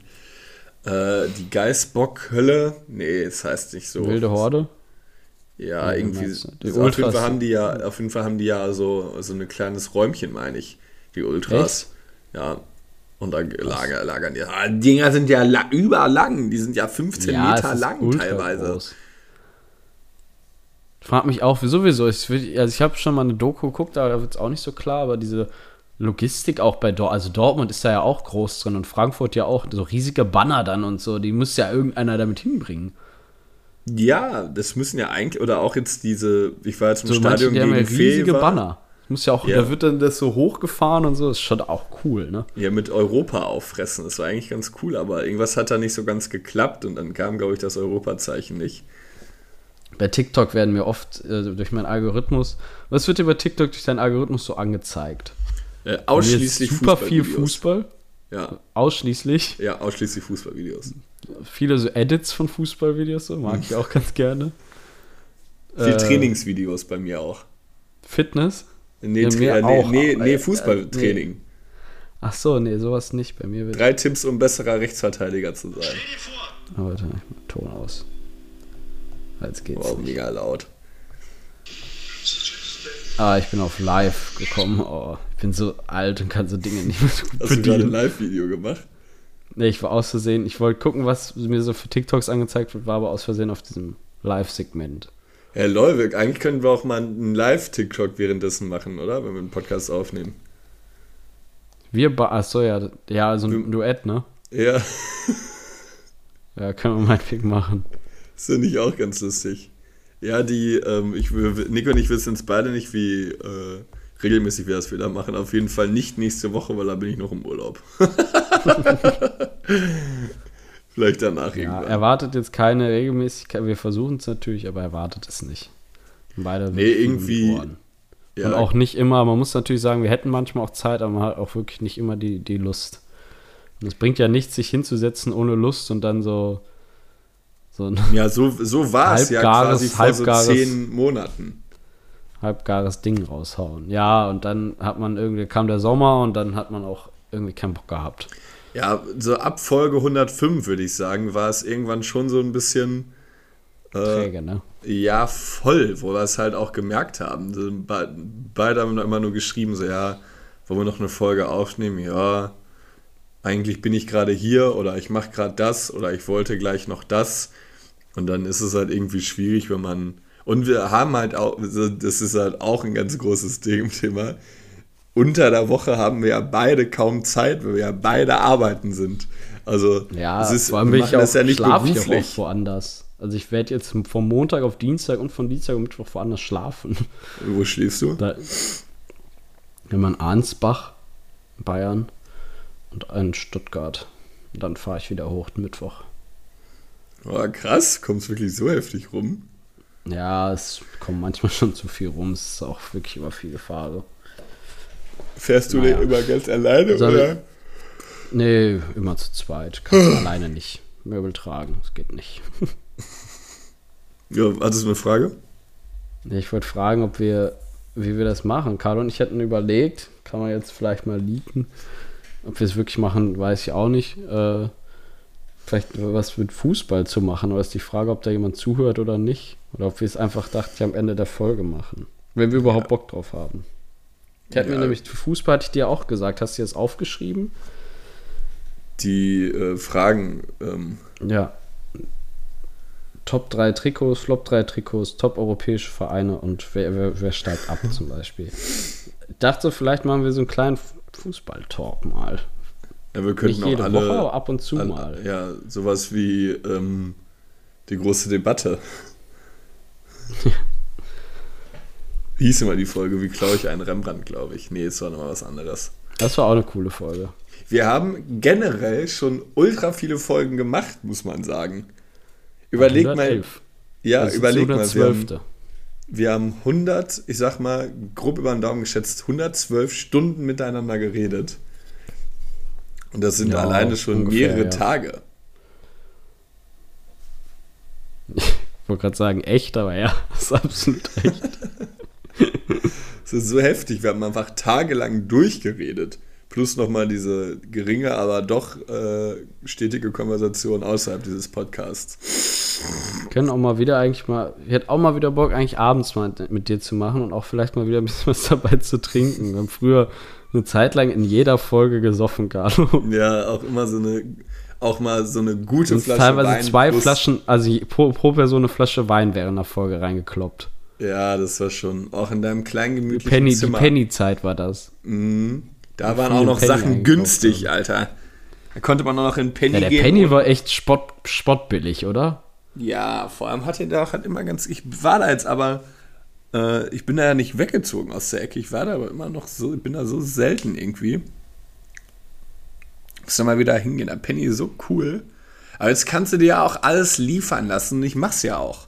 Speaker 4: äh, die Geißbock-Hölle. Nee, es heißt nicht so.
Speaker 3: Wilde Horde.
Speaker 4: Ja,
Speaker 3: Ja,
Speaker 4: irgendwie.
Speaker 3: meinst du? Die
Speaker 4: auf jeden
Speaker 3: Ultras-
Speaker 4: Fall haben die ja, auf jeden Fall haben die ja so, so ein kleines Räumchen, meine ich. Die Ultras. Ja. Und da lager, lagern die. Ah, die Dinger sind ja la überlang. Die sind ja 15
Speaker 3: Ja,
Speaker 4: Meter lang teilweise.
Speaker 3: groß. Ich frag mich auch, wieso, wieso. Ich, also ich habe schon mal eine Doku geguckt, aber da wird es auch nicht so klar, aber diese Logistik auch bei Dortmund, also Dortmund ist da ja auch groß drin und Frankfurt ja auch, so riesige Banner dann und so, die muss ja irgendeiner damit hinbringen.
Speaker 4: Ja, das müssen ja eigentlich, oder auch jetzt diese, ich war jetzt im
Speaker 3: So manche,
Speaker 4: Stadion
Speaker 3: ja
Speaker 4: gegen
Speaker 3: riesige
Speaker 4: Fever.
Speaker 3: Banner. Muss ja auch,
Speaker 4: Ja.
Speaker 3: da wird dann das so hochgefahren und so, ist schon auch cool, ne?
Speaker 4: Ja, mit Europa auffressen. Das war eigentlich ganz cool, aber irgendwas hat da nicht so ganz geklappt und dann kam, glaube ich, das Europazeichen nicht.
Speaker 3: Bei TikTok werden mir oft äh, durch meinen Algorithmus, was wird dir bei TikTok durch deinen Algorithmus so angezeigt?
Speaker 4: Äh, ausschließlich
Speaker 3: super viel. Fußball,
Speaker 4: Ja,
Speaker 3: ausschließlich.
Speaker 4: ja, ausschließlich Fußballvideos.
Speaker 3: Viele so Edits von Fußballvideos, so mag ich auch (laughs) ganz gerne.
Speaker 4: Viel
Speaker 3: Äh,
Speaker 4: Trainingsvideos bei mir auch.
Speaker 3: Fitness?
Speaker 4: Nee,
Speaker 3: Ja,
Speaker 4: Tra- äh, nee,
Speaker 3: auch,
Speaker 4: nee, nee
Speaker 3: äh,
Speaker 4: Fußballtraining.
Speaker 3: Ach so, nee, sowas nicht. Bei mir.
Speaker 4: Drei Tipps, um besserer Rechtsverteidiger zu sein.
Speaker 3: Oh, warte, ich mach Ton aus. Jetzt geht's.
Speaker 4: Wow,
Speaker 3: nicht.
Speaker 4: mega laut.
Speaker 3: Ah, ich bin auf live gekommen. Oh, ich bin so alt und kann so Dinge nicht mehr so gut
Speaker 4: Hast du gerade ein
Speaker 3: bedienen.
Speaker 4: Live-Video gemacht?
Speaker 3: Nee, ich war aus Versehen. Ich wollte gucken, was mir so für TikToks angezeigt wird, war aber aus Versehen auf diesem Live-Segment.
Speaker 4: Herr Leuwig, eigentlich können wir auch mal einen Live-TikTok währenddessen machen, oder? Wenn wir einen Podcast aufnehmen.
Speaker 3: Wir, ba ach so, ja, ja, so ein Duett, ne?
Speaker 4: Ja, (laughs)
Speaker 3: Ja, können wir meinetwegen machen.
Speaker 4: ist ja nicht auch ganz lustig. Ja, die, ähm, ich, Nico und ich wissen es beide nicht, wie äh, regelmäßig wir das wieder machen. Auf jeden Fall nicht nächste Woche, weil da bin ich noch im Urlaub. (laughs) Vielleicht danach
Speaker 3: Ja,
Speaker 4: irgendwann.
Speaker 3: erwartet jetzt keine Regelmäßigkeit. Wir versuchen es natürlich, aber erwartet es nicht. Beide
Speaker 4: Nee, irgendwie- ja,
Speaker 3: Und auch nicht immer, man muss natürlich sagen, wir hätten manchmal auch Zeit, aber man hat auch wirklich nicht immer die, die Lust. Und es bringt ja nichts, sich hinzusetzen ohne Lust und dann so, so
Speaker 4: ja, so, so war es ja quasi vor so zehn Monaten.
Speaker 3: Halbgares Ding raushauen. Ja, und dann hat man irgendwie, kam der Sommer und dann hat man auch irgendwie keinen Bock gehabt.
Speaker 4: Ja, so ab Folge 105, würde ich sagen, war es irgendwann schon so ein bisschen. Äh,
Speaker 3: Träge, ne?
Speaker 4: Ja, voll, wo wir es halt auch gemerkt haben. Beide haben immer nur geschrieben, so, ja, wollen wir noch eine Folge aufnehmen? Ja, eigentlich bin ich gerade hier oder ich mache gerade das oder ich wollte gleich noch das. Und dann ist es halt irgendwie schwierig, wenn man. Und wir haben halt auch, das ist halt auch ein ganz großes Thema. Unter der Woche haben wir ja beide kaum Zeit, weil wir ja beide arbeiten sind. Also,
Speaker 3: Ja,
Speaker 4: es ist,
Speaker 3: vor allem
Speaker 4: wir
Speaker 3: ich auch,
Speaker 4: das ja nicht
Speaker 3: schlaf ich auch
Speaker 4: beruflich.
Speaker 3: woanders. Also ich werde jetzt vom Montag auf Dienstag und von Dienstag auf Mittwoch woanders schlafen.
Speaker 4: Wo schläfst du?
Speaker 3: Da, wenn man Arnsbach, Bayern und in Stuttgart. Und dann fahre ich wieder hoch Mittwoch.
Speaker 4: Oh, krass, kommst wirklich so heftig rum.
Speaker 3: Ja, es kommt manchmal (laughs) schon zu viel rum. Es ist auch wirklich immer viel Fahre.
Speaker 4: Fährst du
Speaker 3: Naja.
Speaker 4: denn immer ganz alleine,
Speaker 3: Soll-
Speaker 4: oder?
Speaker 3: Nee, immer zu zweit. Kannst du alleine nicht. Möbel tragen, das geht nicht. (laughs)
Speaker 4: Ja, hattest du eine Frage?
Speaker 3: Ich wollte fragen, ob wir, wie wir das machen. Carlo und ich hätten überlegt, kann man jetzt vielleicht mal leaken. Ob wir es wirklich machen, weiß ich auch nicht. Äh, vielleicht was mit Fußball zu machen, aber ist die Frage, ob da jemand zuhört oder nicht. Oder ob wir es einfach dachte ich am Ende der Folge machen. Wenn wir überhaupt Bock drauf haben. Ich hätte
Speaker 4: Ja.
Speaker 3: mir nämlich, Fußball hatte ich dir auch gesagt. Hast du das aufgeschrieben?
Speaker 4: Die äh, Fragen, ähm,
Speaker 3: Ja. Top 3 Trikots, Flop 3 Trikots, Top europäische Vereine und wer, wer, wer steigt ab zum Beispiel. (laughs) Ich dachte, vielleicht machen wir so einen kleinen Fußball-Talk mal.
Speaker 4: Ja, wir könnten
Speaker 3: Nicht
Speaker 4: auch
Speaker 3: jede
Speaker 4: alle,
Speaker 3: Woche, ab und zu
Speaker 4: alle
Speaker 3: mal.
Speaker 4: ja, sowas wie ähm, die große Debatte. Wie (laughs) hieß immer die Folge, wie klaue ich einen Rembrandt, glaube ich. Nee, es war nochmal was anderes.
Speaker 3: Das war auch eine coole Folge.
Speaker 4: Wir haben generell schon ultra viele Folgen gemacht, muss man sagen. Überleg mal,
Speaker 3: 111.
Speaker 4: ja,
Speaker 3: Das
Speaker 4: überleg mal, wir haben,
Speaker 3: 112..
Speaker 4: Wir haben 100, ich sag mal, grob über den Daumen geschätzt, 112 Stunden miteinander geredet. Und das sind
Speaker 3: Ja,
Speaker 4: alleine schon
Speaker 3: ungefähr,
Speaker 4: mehrere
Speaker 3: ja.
Speaker 4: Tage.
Speaker 3: Ich wollte gerade sagen, echt, aber ja, (laughs) das ist absolut echt. (laughs)
Speaker 4: Das ist so heftig. Wir haben einfach tagelang durchgeredet. Plus nochmal diese geringe, aber doch äh, stetige Konversation außerhalb dieses Podcasts.
Speaker 3: Wir können auch mal wieder eigentlich mal, ich hätte auch mal wieder Bock, eigentlich abends mal mit dir zu machen und auch vielleicht mal wieder ein bisschen was dabei zu trinken. Wir haben früher eine Zeit lang in jeder Folge gesoffen, Carlo.
Speaker 4: Ja, auch immer so eine, auch mal so eine gute
Speaker 3: Und
Speaker 4: Flasche
Speaker 3: teilweise
Speaker 4: Wein
Speaker 3: zwei
Speaker 4: plus-
Speaker 3: Flaschen, also pro, pro Person eine Flasche Wein während der Folge reingekloppt.
Speaker 4: Ja, das war schon, auch in deinem kleinen
Speaker 3: Die
Speaker 4: gemütlichen
Speaker 3: Penny, die
Speaker 4: Zimmer.
Speaker 3: Penny-Zeit war das.
Speaker 4: Mhm. Da
Speaker 3: Mit
Speaker 4: waren auch noch
Speaker 3: Penny
Speaker 4: Sachen günstig,
Speaker 3: haben.
Speaker 4: Alter. Da konnte man auch noch in Penny
Speaker 3: Ja, der
Speaker 4: gehen.
Speaker 3: Penny
Speaker 4: und-
Speaker 3: war echt spott, spottbillig, oder?
Speaker 4: Ja, vor allem hat er da auch halt immer ganz. Ich war da jetzt aber. Äh, ich bin da ja nicht weggezogen aus der Ecke. Ich war da aber immer noch so. Ich bin da so selten irgendwie. Muss da mal wieder hingehen. Der Penny ist so cool. Aber jetzt kannst du dir ja auch alles liefern lassen. Ich mach's ja auch.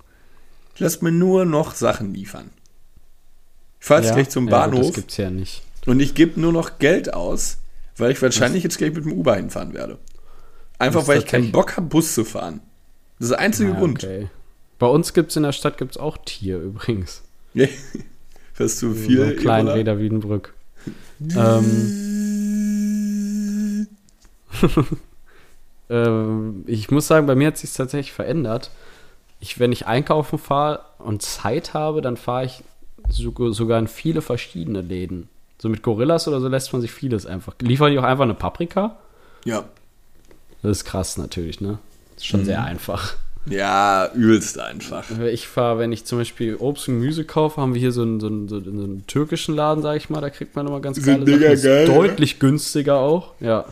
Speaker 4: Ich lass mir nur noch Sachen liefern. Ich fahr jetzt gleich zum
Speaker 3: Ja,
Speaker 4: Bahnhof.
Speaker 3: das gibt's ja nicht.
Speaker 4: Und ich gebe nur noch Geld aus, weil ich wahrscheinlich jetzt gleich mit dem Uber hinfahren werde. Einfach weil ich keinen Bock habe, Bus zu fahren. Das ist der einzige
Speaker 3: Ja,
Speaker 4: Grund.
Speaker 3: okay. Bei uns gibt's in der Stadt gibt's auch Tier übrigens. (laughs)
Speaker 4: Fährst du
Speaker 3: So
Speaker 4: viel?
Speaker 3: einen kleinen
Speaker 4: Ebola?
Speaker 3: Räder Wiedenbrück. ähm, (laughs) ähm, ich muss sagen, bei mir hat sich tatsächlich verändert. Ich, wenn ich einkaufen fahre und Zeit habe, dann fahre ich so, sogar in viele verschiedene Läden. So mit Gorillas oder so lässt man sich vieles einfach. Liefern die auch einfach eine Paprika?
Speaker 4: Ja.
Speaker 3: Das ist krass natürlich, ne? Das ist schon
Speaker 4: Mhm.
Speaker 3: sehr einfach.
Speaker 4: Ja, übelst einfach.
Speaker 3: Ich fahre, wenn ich zum Beispiel Obst und Gemüse kaufe, haben wir hier so einen, so einen, so einen, türkischen Laden, sag ich mal, da kriegt man immer ganz geile Sachen. Ist
Speaker 4: geil,
Speaker 3: deutlich günstiger auch, ja.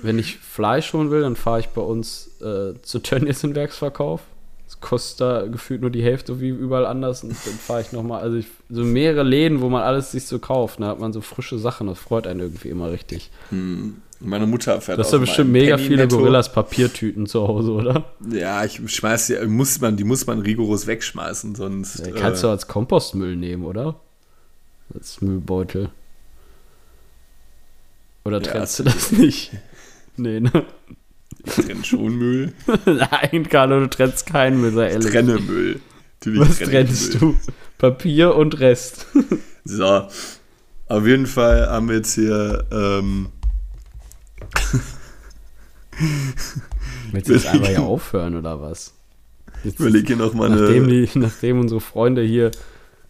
Speaker 3: Wenn ich Fleisch holen will, dann fahre ich bei uns äh, zu Tönnies in Werksverkauf. Das kostet da gefühlt nur die Hälfte wie überall anders. Und dann fahre ich nochmal, also ich, so mehrere Läden, wo man alles sich so kauft. Da hat man so frische Sachen. Das freut einen irgendwie immer richtig.
Speaker 4: Hm. Meine Mutter fährt
Speaker 3: Du hast
Speaker 4: auch
Speaker 3: ja
Speaker 4: mal
Speaker 3: bestimmt mega
Speaker 4: Penny
Speaker 3: viele
Speaker 4: Netto.
Speaker 3: Gorillas Papiertüten zu Hause, oder?
Speaker 4: Ja, ich schmeiß die, muss man, die muss man rigoros wegschmeißen, sonst.
Speaker 3: Ja, kannst
Speaker 4: äh,
Speaker 3: du als Kompostmüll nehmen, oder? Als Müllbeutel. Oder
Speaker 4: Ja,
Speaker 3: trennst du das nicht? (laughs) Nee, ne?
Speaker 4: ich trenne schon Müll. (laughs)
Speaker 3: Nein, Carlo, du trennst keinen Müll, sei
Speaker 4: Ich
Speaker 3: ehrlich.
Speaker 4: trenne Müll. Natürlich
Speaker 3: Was
Speaker 4: ich
Speaker 3: trennst
Speaker 4: Müll.
Speaker 3: du? Papier und Rest.
Speaker 4: So. Auf jeden Fall haben wir jetzt hier. Ähm,
Speaker 3: Willst du jetzt einfach hier (laughs) aufhören, oder was? Jetzt,
Speaker 4: ich überlege hier noch mal eine.
Speaker 3: nachdem, die, nachdem unsere Freunde hier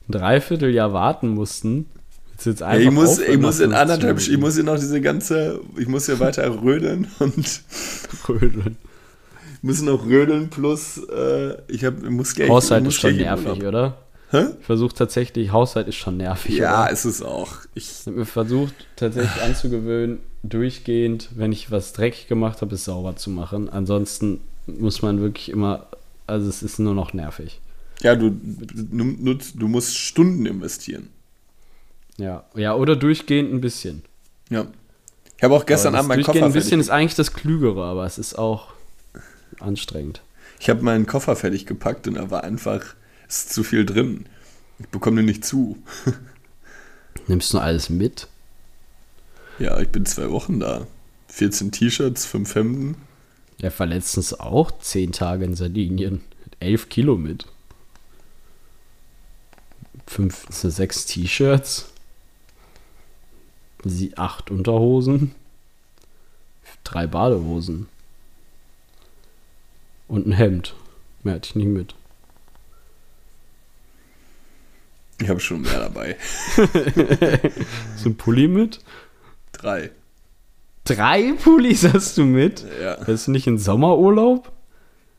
Speaker 3: ein Dreivierteljahr warten mussten, willst du jetzt
Speaker 4: Ja,
Speaker 3: einfach
Speaker 4: ich muss,
Speaker 3: aufhören
Speaker 4: ich muss in
Speaker 3: 15
Speaker 4: anderthalb, ich muss hier noch diese ganze, ich muss hier weiter (laughs) rödeln und
Speaker 3: Rödeln.
Speaker 4: müssen noch rödeln plus, äh, ich hab, ich muss gleich.
Speaker 3: Haushalt
Speaker 4: ich
Speaker 3: ist
Speaker 4: muss
Speaker 3: schon nervig, oder?
Speaker 4: Hä?
Speaker 3: Ich versuche tatsächlich, Haushalt ist schon nervig,
Speaker 4: Ja,
Speaker 3: oder?
Speaker 4: ist es auch. Ich,
Speaker 3: habe mir versucht, tatsächlich anzugewöhnen, durchgehend, wenn ich was dreckig gemacht habe, es sauber zu machen. Ansonsten muss man wirklich immer, also es ist nur noch nervig.
Speaker 4: ja, du, du, nutzt- du musst Stunden investieren.
Speaker 3: Ja, ja oder durchgehend ein bisschen.
Speaker 4: Ja. Ich habe auch gestern Abend meinen Koffer
Speaker 3: ein bisschen
Speaker 4: fertig.
Speaker 3: ist eigentlich das Klügere, aber es ist auch anstrengend.
Speaker 4: Ich habe meinen Koffer fertig gepackt und da war einfach, ist zu viel drin. Ich bekomme den nicht zu. (laughs)
Speaker 3: Nimmst du alles mit?
Speaker 4: Ja, ich bin zwei Wochen da. 14 T-Shirts, 5 Hemden.
Speaker 3: Er war letztens auch zehn Tage in Sardinien. Hat elf Kilo mit. Fünf, sechs T-Shirts. Sie acht Unterhosen. Drei Badehosen. Und ein Hemd. Mehr hatte ich nicht mit.
Speaker 4: Ich habe schon mehr dabei. (laughs)
Speaker 3: So ein Pulli mit?
Speaker 4: Drei.
Speaker 3: Drei Pullis hast du mit?
Speaker 4: Ja.
Speaker 3: Bist du nicht in Sommerurlaub?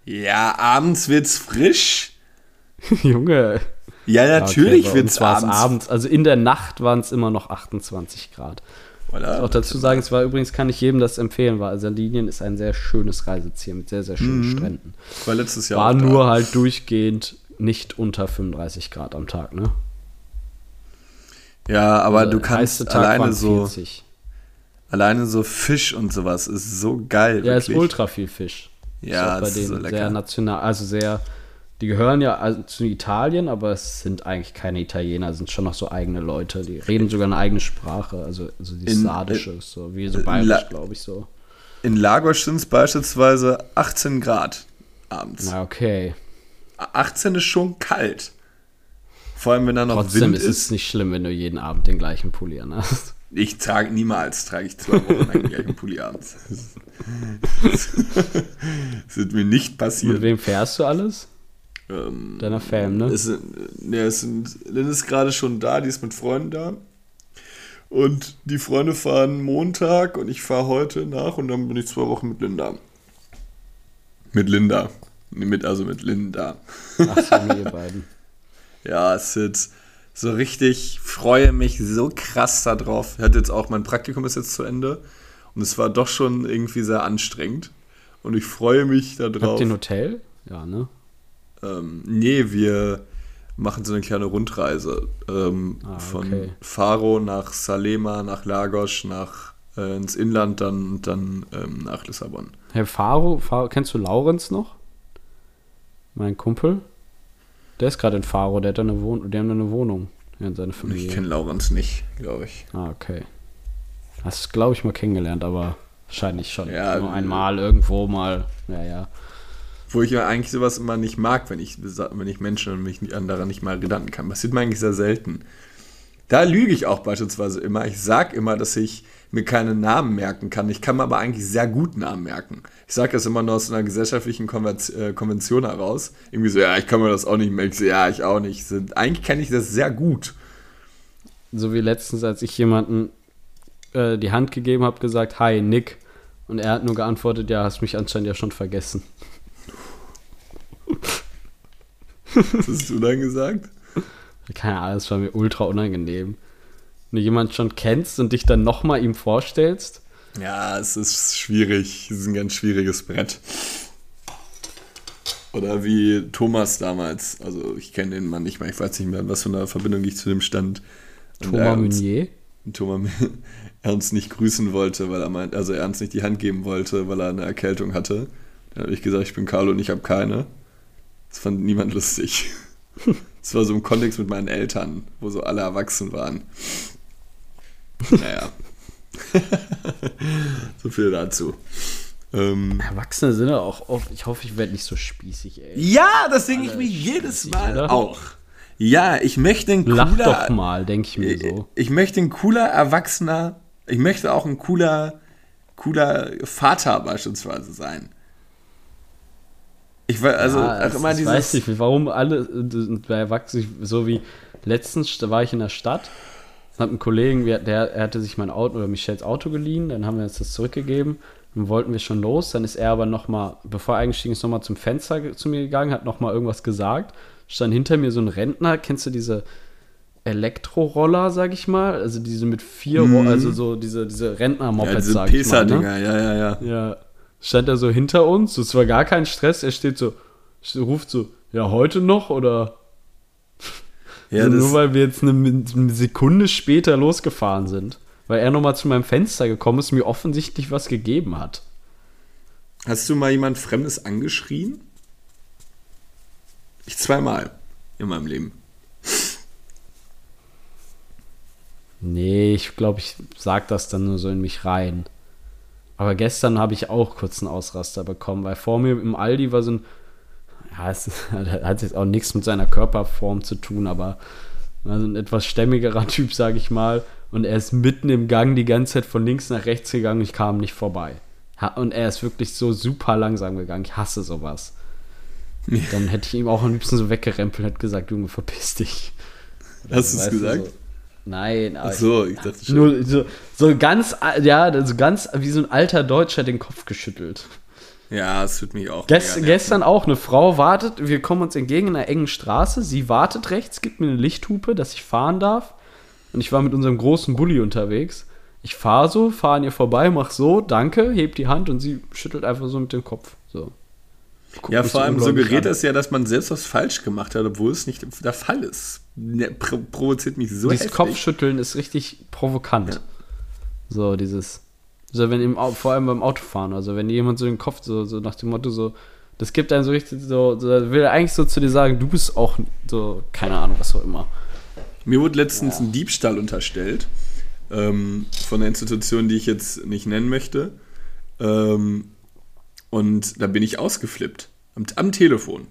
Speaker 4: Ja, abends wird's frisch. (laughs)
Speaker 3: Junge.
Speaker 4: Ja, natürlich
Speaker 3: okay,
Speaker 4: wird's abends.
Speaker 3: abends. Also in der Nacht waren es immer noch 28 Grad.
Speaker 4: Voilà.
Speaker 3: Auch dazu sagen, es war übrigens, kann ich jedem das empfehlen, weil Sardinien ist ein sehr schönes Reiseziel mit sehr, sehr schönen Stränden.
Speaker 4: Ich war letztes Jahr
Speaker 3: War
Speaker 4: auch da.
Speaker 3: nur halt durchgehend nicht unter 35 Grad am Tag, ne?
Speaker 4: Ja, aber
Speaker 3: Also
Speaker 4: du kannst alleine so,
Speaker 3: 40.
Speaker 4: alleine so Fisch und sowas ist so geil.
Speaker 3: Ja, ist
Speaker 4: wirklich.
Speaker 3: ultra viel Fisch.
Speaker 4: Ja,
Speaker 3: ist auch bei
Speaker 4: ist so
Speaker 3: denen
Speaker 4: lecker.
Speaker 3: sehr national, also sehr, die gehören ja also zu Italien, aber es sind eigentlich keine Italiener, es sind schon noch so eigene Leute, die reden sogar eine eigene Sprache, also, also die
Speaker 4: In-
Speaker 3: Sardische, so wie so
Speaker 4: La-
Speaker 3: bayerisch, glaube ich so.
Speaker 4: In Lagos sind es beispielsweise 18 Grad abends.
Speaker 3: Na, okay.
Speaker 4: 18 ist schon kalt. Vor allem, wenn da noch
Speaker 3: Trotzdem
Speaker 4: Wind
Speaker 3: ist es nicht schlimm, wenn du jeden Abend den gleichen Pulli an hast.
Speaker 4: Ich trage niemals, trage ich zwei Wochen lang den gleichen Pulli abends. Das wird mir nicht
Speaker 3: Mit
Speaker 4: passieren.
Speaker 3: wem fährst du alles?
Speaker 4: Ähm,
Speaker 3: Deiner Fam, ne?
Speaker 4: es sind, ne, es sind, Lynn ist gerade schon da, die ist mit Freunden da. Und die Freunde fahren Montag und ich fahre heute nach und dann bin ich zwei Wochen mit Linda. Mit Linda. Mit, also mit Linda.
Speaker 3: Ach so, ihr beiden.
Speaker 4: Ja, es wird so richtig, freue mich so krass darauf. Hatte jetzt auch, mein Praktikum ist jetzt zu Ende und es war doch schon irgendwie sehr anstrengend. Und ich freue mich
Speaker 3: Habt
Speaker 4: darauf.
Speaker 3: ihr ein Hotel? Ja, ne?
Speaker 4: Ähm, nee, wir machen so eine kleine Rundreise ähm,
Speaker 3: Ah,
Speaker 4: von
Speaker 3: okay.
Speaker 4: Faro nach Salema, nach Lagos, nach äh, ins Inland, dann und dann ähm, nach Lissabon.
Speaker 3: Herr Faro, Faro, kennst du Laurenz noch? Mein Kumpel? Der ist gerade in Faro, der hat eine Wohnung, die haben da eine Wohnung. Ja, in seiner
Speaker 4: Ich
Speaker 3: Familie.
Speaker 4: kenne Laurenz nicht, glaube ich.
Speaker 3: Ah, okay. Hast du, glaube ich, mal kennengelernt, aber wahrscheinlich schon.
Speaker 4: Ja,
Speaker 3: Nur
Speaker 4: äh,
Speaker 3: einmal irgendwo mal. Ja, ja.
Speaker 4: Wo ich ja eigentlich sowas immer nicht mag, wenn ich, wenn ich Menschen und mich an daran nicht mal erinnern kann. Passiert mir eigentlich sehr selten. Da lüge ich auch beispielsweise immer. Ich sage immer, dass ich mir keine Namen merken kann. Ich kann mir aber eigentlich sehr gut Namen merken. Ich sage das immer nur aus einer gesellschaftlichen äh, Konvention heraus. Irgendwie so, ja, ich kann mir das auch nicht merken. So, ja, ich auch nicht. So, eigentlich kenne ich das sehr gut.
Speaker 3: So wie letztens, als ich jemanden äh, die Hand gegeben habe, gesagt, hi, Nick. Und er hat nur geantwortet, ja, hast mich anscheinend ja schon vergessen.
Speaker 4: Was hast du dann gesagt?
Speaker 3: Keine Ahnung, das war mir ultra unangenehm. Wenn du jemanden schon kennst und dich dann nochmal ihm vorstellst,
Speaker 4: Ja, es ist schwierig. Es ist ein ganz schwieriges Brett. Oder wie Thomas damals. Also ich kenne den Mann nicht mehr. Ich weiß nicht mehr, was für eine Verbindung ich zu dem stand. Und
Speaker 3: Thomas
Speaker 4: er uns-
Speaker 3: Meunier.
Speaker 4: Thomas (laughs) er uns nicht grüßen wollte, weil er meint, also er uns nicht die Hand geben wollte, weil er eine Erkältung hatte. Dann habe ich gesagt, ich bin Carlo und ich habe keine. Das fand niemand lustig. (laughs) Das war so im Kontext mit meinen Eltern, wo so alle erwachsen waren. Naja. (laughs) so viel dazu. Ähm,
Speaker 3: Erwachsene sind ja auch oft. Ich hoffe, ich werde nicht so spießig, ey.
Speaker 4: ja, das denke ich mir jedes Mal
Speaker 3: oder?
Speaker 4: auch. Ja, ich möchte ein cooler...
Speaker 3: Lach doch mal, denke ich mir so.
Speaker 4: Ich möchte ein cooler Erwachsener, ich möchte auch ein cooler, cooler Vater beispielsweise sein. Ich war, also
Speaker 3: Ja,
Speaker 4: auch immer
Speaker 3: ich
Speaker 4: dieses.
Speaker 3: weiß nicht, warum alle äh, bei Erwachsenen, so wie letztens, da war ich in der Stadt, hat ein Kollegen, wir- der, er hatte sich mein Auto oder Michels Auto geliehen, dann haben wir uns das zurückgegeben, dann wollten wir schon los, dann ist er aber nochmal, bevor er eingestiegen ist, nochmal zum Fenster zu mir gegangen, hat nochmal irgendwas gesagt, stand hinter mir so ein Rentner, kennst du diese Elektroroller, sag ich mal, also diese mit vier, Ro- also so diese, diese
Speaker 4: ja,
Speaker 3: Rentner-Mopeds,
Speaker 4: diese
Speaker 3: sag ich mal, ne?
Speaker 4: Ja, ja, ja.
Speaker 3: Ja, stand er so hinter uns, es war gar kein Stress, er steht so, ruft so, ja, heute noch oder
Speaker 4: ja
Speaker 3: also nur weil wir jetzt eine, eine Sekunde später losgefahren sind. Weil er nochmal zu meinem Fenster gekommen ist, mir offensichtlich was gegeben hat.
Speaker 4: hast du mal jemand Fremdes angeschrien? Ich zweimal in meinem Leben.
Speaker 3: Nee, ich glaube, ich sag das dann nur so in mich rein. Aber gestern habe ich auch kurz einen Ausraster bekommen, weil vor mir im Aldi war so ein, ja, es (laughs) hat jetzt auch nichts mit seiner Körperform zu tun, aber war so ein etwas stämmigerer Typ, sage ich mal. Und er ist mitten im Gang die ganze Zeit von links nach rechts gegangen und ich kam nicht vorbei. Und er ist wirklich so super langsam gegangen. Ich hasse sowas. Dann hätte ich ihm auch am liebsten so weggerempelt und gesagt, Junge, verpiss dich.
Speaker 4: Hast du es gesagt?
Speaker 3: so. Nein, aber
Speaker 4: Ach so, ich dachte schon.
Speaker 3: nur so, so ganz, ja, so ganz wie so ein alter Deutscher den Kopf geschüttelt.
Speaker 4: Ja, es tut mich auch.
Speaker 3: Gest,
Speaker 4: nerven.
Speaker 3: gestern auch, eine Frau wartet, wir kommen uns entgegen in einer engen Straße, sie wartet rechts, gibt mir eine Lichthupe, dass ich fahren darf. Und ich war mit unserem großen Bulli unterwegs. Ich fahre so, fahre an ihr vorbei, mach so, danke, hebt die Hand und sie schüttelt einfach so mit dem Kopf. So. Guckt
Speaker 4: Ja, vor allem suggeriert das ja, dass man selbst was falsch gemacht hat, obwohl es nicht der Fall ist. Ne, pro provoziert mich so
Speaker 3: Dieses
Speaker 4: heftig.
Speaker 3: Kopfschütteln ist richtig provokant. So, dieses. So, wenn im, Au- vor allem beim Autofahren, also wenn jemand so den Kopf so, so nach dem Motto so, das gibt einen so richtig so, so will er eigentlich so zu dir sagen, du bist auch so, keine Ahnung, was auch immer.
Speaker 4: Mir wurde letztens ein Diebstahl unterstellt ähm, von einer Institution, die ich jetzt nicht nennen möchte. Ähm, und da bin ich ausgeflippt. Am, am Telefon.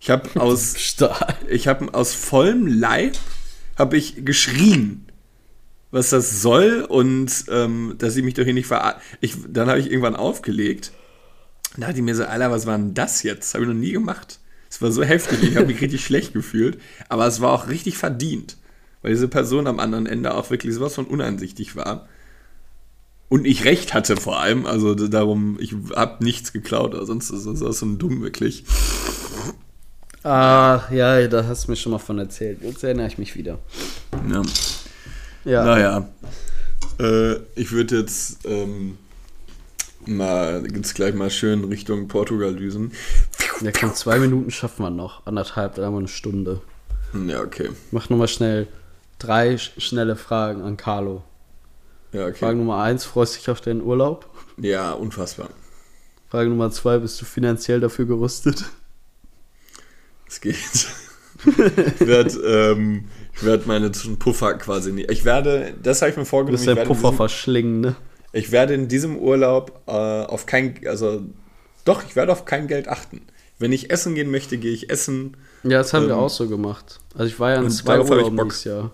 Speaker 4: Ich habe aus, (laughs) ich habe aus vollem Leib habe ich geschrien, was das soll und ähm, dass ich mich doch hier nicht ver... Ich, dann habe ich irgendwann aufgelegt. Da dachte ich mir so, Alter, was war denn das jetzt? Habe ich noch nie gemacht. Es war so heftig, ich habe mich richtig (laughs) schlecht gefühlt. Aber es war auch richtig verdient, weil diese Person am anderen Ende auch wirklich sowas von uneinsichtig war. Und ich recht hatte vor allem, also darum, ich habe nichts geklaut, oder sonst ist das so ein dumm wirklich.
Speaker 3: Ah, ja, da hast du mir schon mal von erzählt. Jetzt erinnere ich mich wieder.
Speaker 4: Ja.
Speaker 3: Ja.
Speaker 4: Naja. Äh, ich würde jetzt ähm, mal jetzt gleich mal schön Richtung Portugal düsen.
Speaker 3: Ja, komm, zwei Minuten schaffen wir noch. Anderthalb, dann haben wir eine Stunde.
Speaker 4: Ja, okay.
Speaker 3: Mach nochmal schnell drei sch schnelle Fragen an Carlo.
Speaker 4: Ja,
Speaker 3: Frage
Speaker 4: okay.
Speaker 3: Nummer eins, freust du dich auf deinen Urlaub?
Speaker 4: Ja, unfassbar.
Speaker 3: Frage Nummer zwei, bist du finanziell dafür gerüstet?
Speaker 4: Es geht. (laughs) ich werde ähm, ich werd meine Puffer quasi nicht. Ich werde, das habe ich mir
Speaker 3: Du
Speaker 4: vorgenommen,
Speaker 3: der
Speaker 4: werde, in
Speaker 3: Puffer
Speaker 4: diesem,
Speaker 3: verschlingen, ne?
Speaker 4: ich werde in diesem Urlaub äh, auf kein, also doch, ich werde auf kein Geld achten. Wenn ich essen gehen möchte, gehe ich essen.
Speaker 3: Ja, das haben wir
Speaker 4: Ähm,
Speaker 3: auch so gemacht. Also ich war ja in zwei Urlauben dieses Jahr.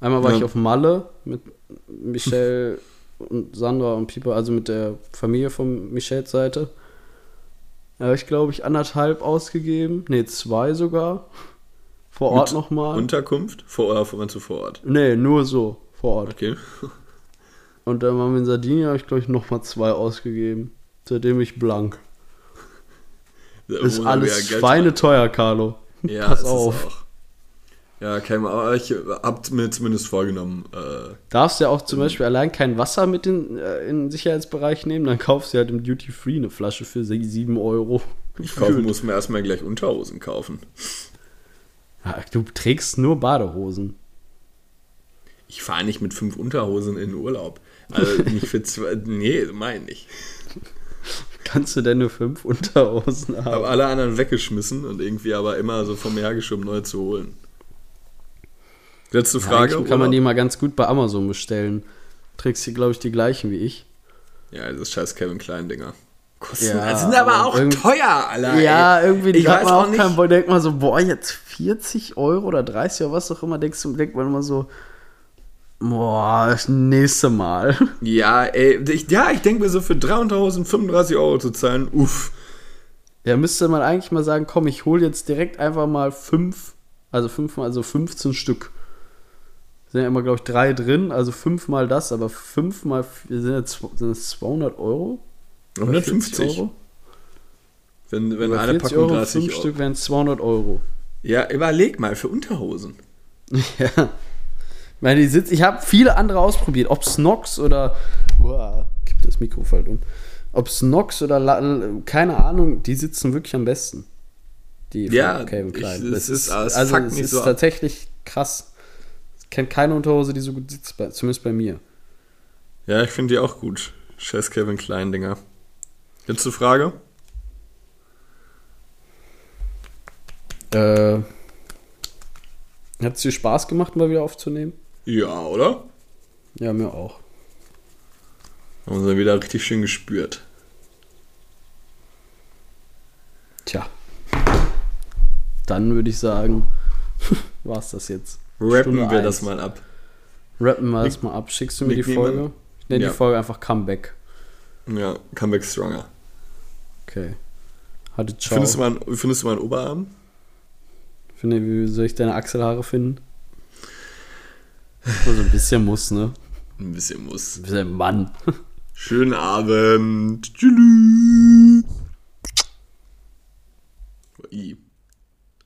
Speaker 3: Einmal war
Speaker 4: Ja.
Speaker 3: ich auf Malle mit Michelle und Sandra und Pieper, also mit der Familie von Michelles Seite. Da habe ich, glaube ich, anderthalb ausgegeben. Ne, zwei sogar. Vor Ort nochmal.
Speaker 4: Unterkunft? Vor, oder vor, meinst du vor Ort?
Speaker 3: Nee, nur so. Vor Ort.
Speaker 4: Okay.
Speaker 3: Und dann waren wir in Sardinien, habe ich, glaube ich, nochmal zwei ausgegeben. Seitdem ich blank. Ist
Speaker 4: Wo
Speaker 3: alles
Speaker 4: ja Geld
Speaker 3: schweineteuer, Carlo.
Speaker 4: Ja,
Speaker 3: Pass
Speaker 4: ist
Speaker 3: auf.
Speaker 4: Auch. Ja, kein, aber ich hab mir zumindest vorgenommen, äh,
Speaker 3: Darfst ja auch zum Beispiel allein kein Wasser mit in, äh, in den Sicherheitsbereich nehmen, dann kaufst du halt im Duty Free eine Flasche für 7 Euro.
Speaker 4: Ich kaufe, muss mir erstmal gleich Unterhosen kaufen.
Speaker 3: Ja, (laughs) du trägst nur Badehosen.
Speaker 4: Ich fahre nicht mit fünf Unterhosen in den Urlaub. Also nicht für zwei. Nee, meine ich.
Speaker 3: Kannst du denn nur fünf Unterhosen haben?
Speaker 4: Habe alle anderen weggeschmissen und irgendwie aber immer so vom her geschoben, neue zu holen. Letzte Frage.
Speaker 3: Eigentlich kann man die mal ganz gut bei Amazon bestellen. Trägst hier, glaube ich, die gleichen wie ich.
Speaker 4: Ja, das scheiß Kevin Klein-Dinger. Kosten.
Speaker 3: Ja,
Speaker 4: das sind aber auch teuer, Alter.
Speaker 3: Ja,
Speaker 4: ey.
Speaker 3: irgendwie
Speaker 4: Ich
Speaker 3: hat
Speaker 4: weiß
Speaker 3: man
Speaker 4: auch nicht.
Speaker 3: keinen Bock. Denkt man so, boah, jetzt 40 Euro oder 30 oder was auch immer, denkst du, denkt man immer so, boah, das nächste Mal. (laughs)
Speaker 4: Ja, ey, ich, ja, ich denke mir so für 3 Unterhosen 35 Euro zu zahlen, uff.
Speaker 3: Ja, müsste man eigentlich mal sagen, komm, ich hole jetzt direkt einfach mal fünf, also fünfmal, also 15 Stück. Sind ja immer, glaube ich, drei drin, also fünfmal das, aber fünfmal, sind, jetzt, sind das 200 Euro? Oder
Speaker 4: 150.
Speaker 3: 40 Euro?
Speaker 4: Wenn, wenn eine
Speaker 3: 40
Speaker 4: Packung
Speaker 3: Euro,
Speaker 4: 30
Speaker 3: fünf
Speaker 4: Euro.
Speaker 3: Stück wären 200 Euro.
Speaker 4: Ja, überleg mal, für Unterhosen. (laughs)
Speaker 3: Ja. Ich meine, die sitz, ich habe viele andere ausprobiert. Ob Snox oder. Boah, gibt das Mikro um. Ob Snox oder. Keine Ahnung, die sitzen wirklich am besten. Die von
Speaker 4: Ja,
Speaker 3: Calvin
Speaker 4: ich-
Speaker 3: Klein.
Speaker 4: es
Speaker 3: Das
Speaker 4: ist-
Speaker 3: ist, also, es ist
Speaker 4: so
Speaker 3: tatsächlich krass. Ich kenne keine Unterhose, die so gut sitzt, zumindest bei mir.
Speaker 4: Ja, ich finde die auch gut. Scheiß Kevin Klein-Dinger. Letzte Frage?
Speaker 3: Äh, Hat es dir Spaß gemacht, mal wieder aufzunehmen?
Speaker 4: Ja, oder?
Speaker 3: Ja, mir auch.
Speaker 4: Haben sie wieder richtig schön gespürt.
Speaker 3: Tja. Dann würde ich sagen, (laughs) war es das jetzt.
Speaker 4: Rappen
Speaker 3: Stunde
Speaker 4: wir
Speaker 3: eins.
Speaker 4: das mal ab.
Speaker 3: Rappen wir das mal ab. Schickst du mir die
Speaker 4: Nick
Speaker 3: Folge?
Speaker 4: Niemann.
Speaker 3: Ich nenne
Speaker 4: Ja.
Speaker 3: die Folge einfach Comeback.
Speaker 4: Ja, Comeback Stronger.
Speaker 3: Okay. Hatte ciao.
Speaker 4: Findest du, mal, einen- findest du mal einen Oberarm?
Speaker 3: Finde, wie soll ich deine Achselhaare finden? Also ein bisschen muss, ne?
Speaker 4: Ein bisschen muss.
Speaker 3: Ein bisschen Mann.
Speaker 4: Schönen Abend. Tschüss.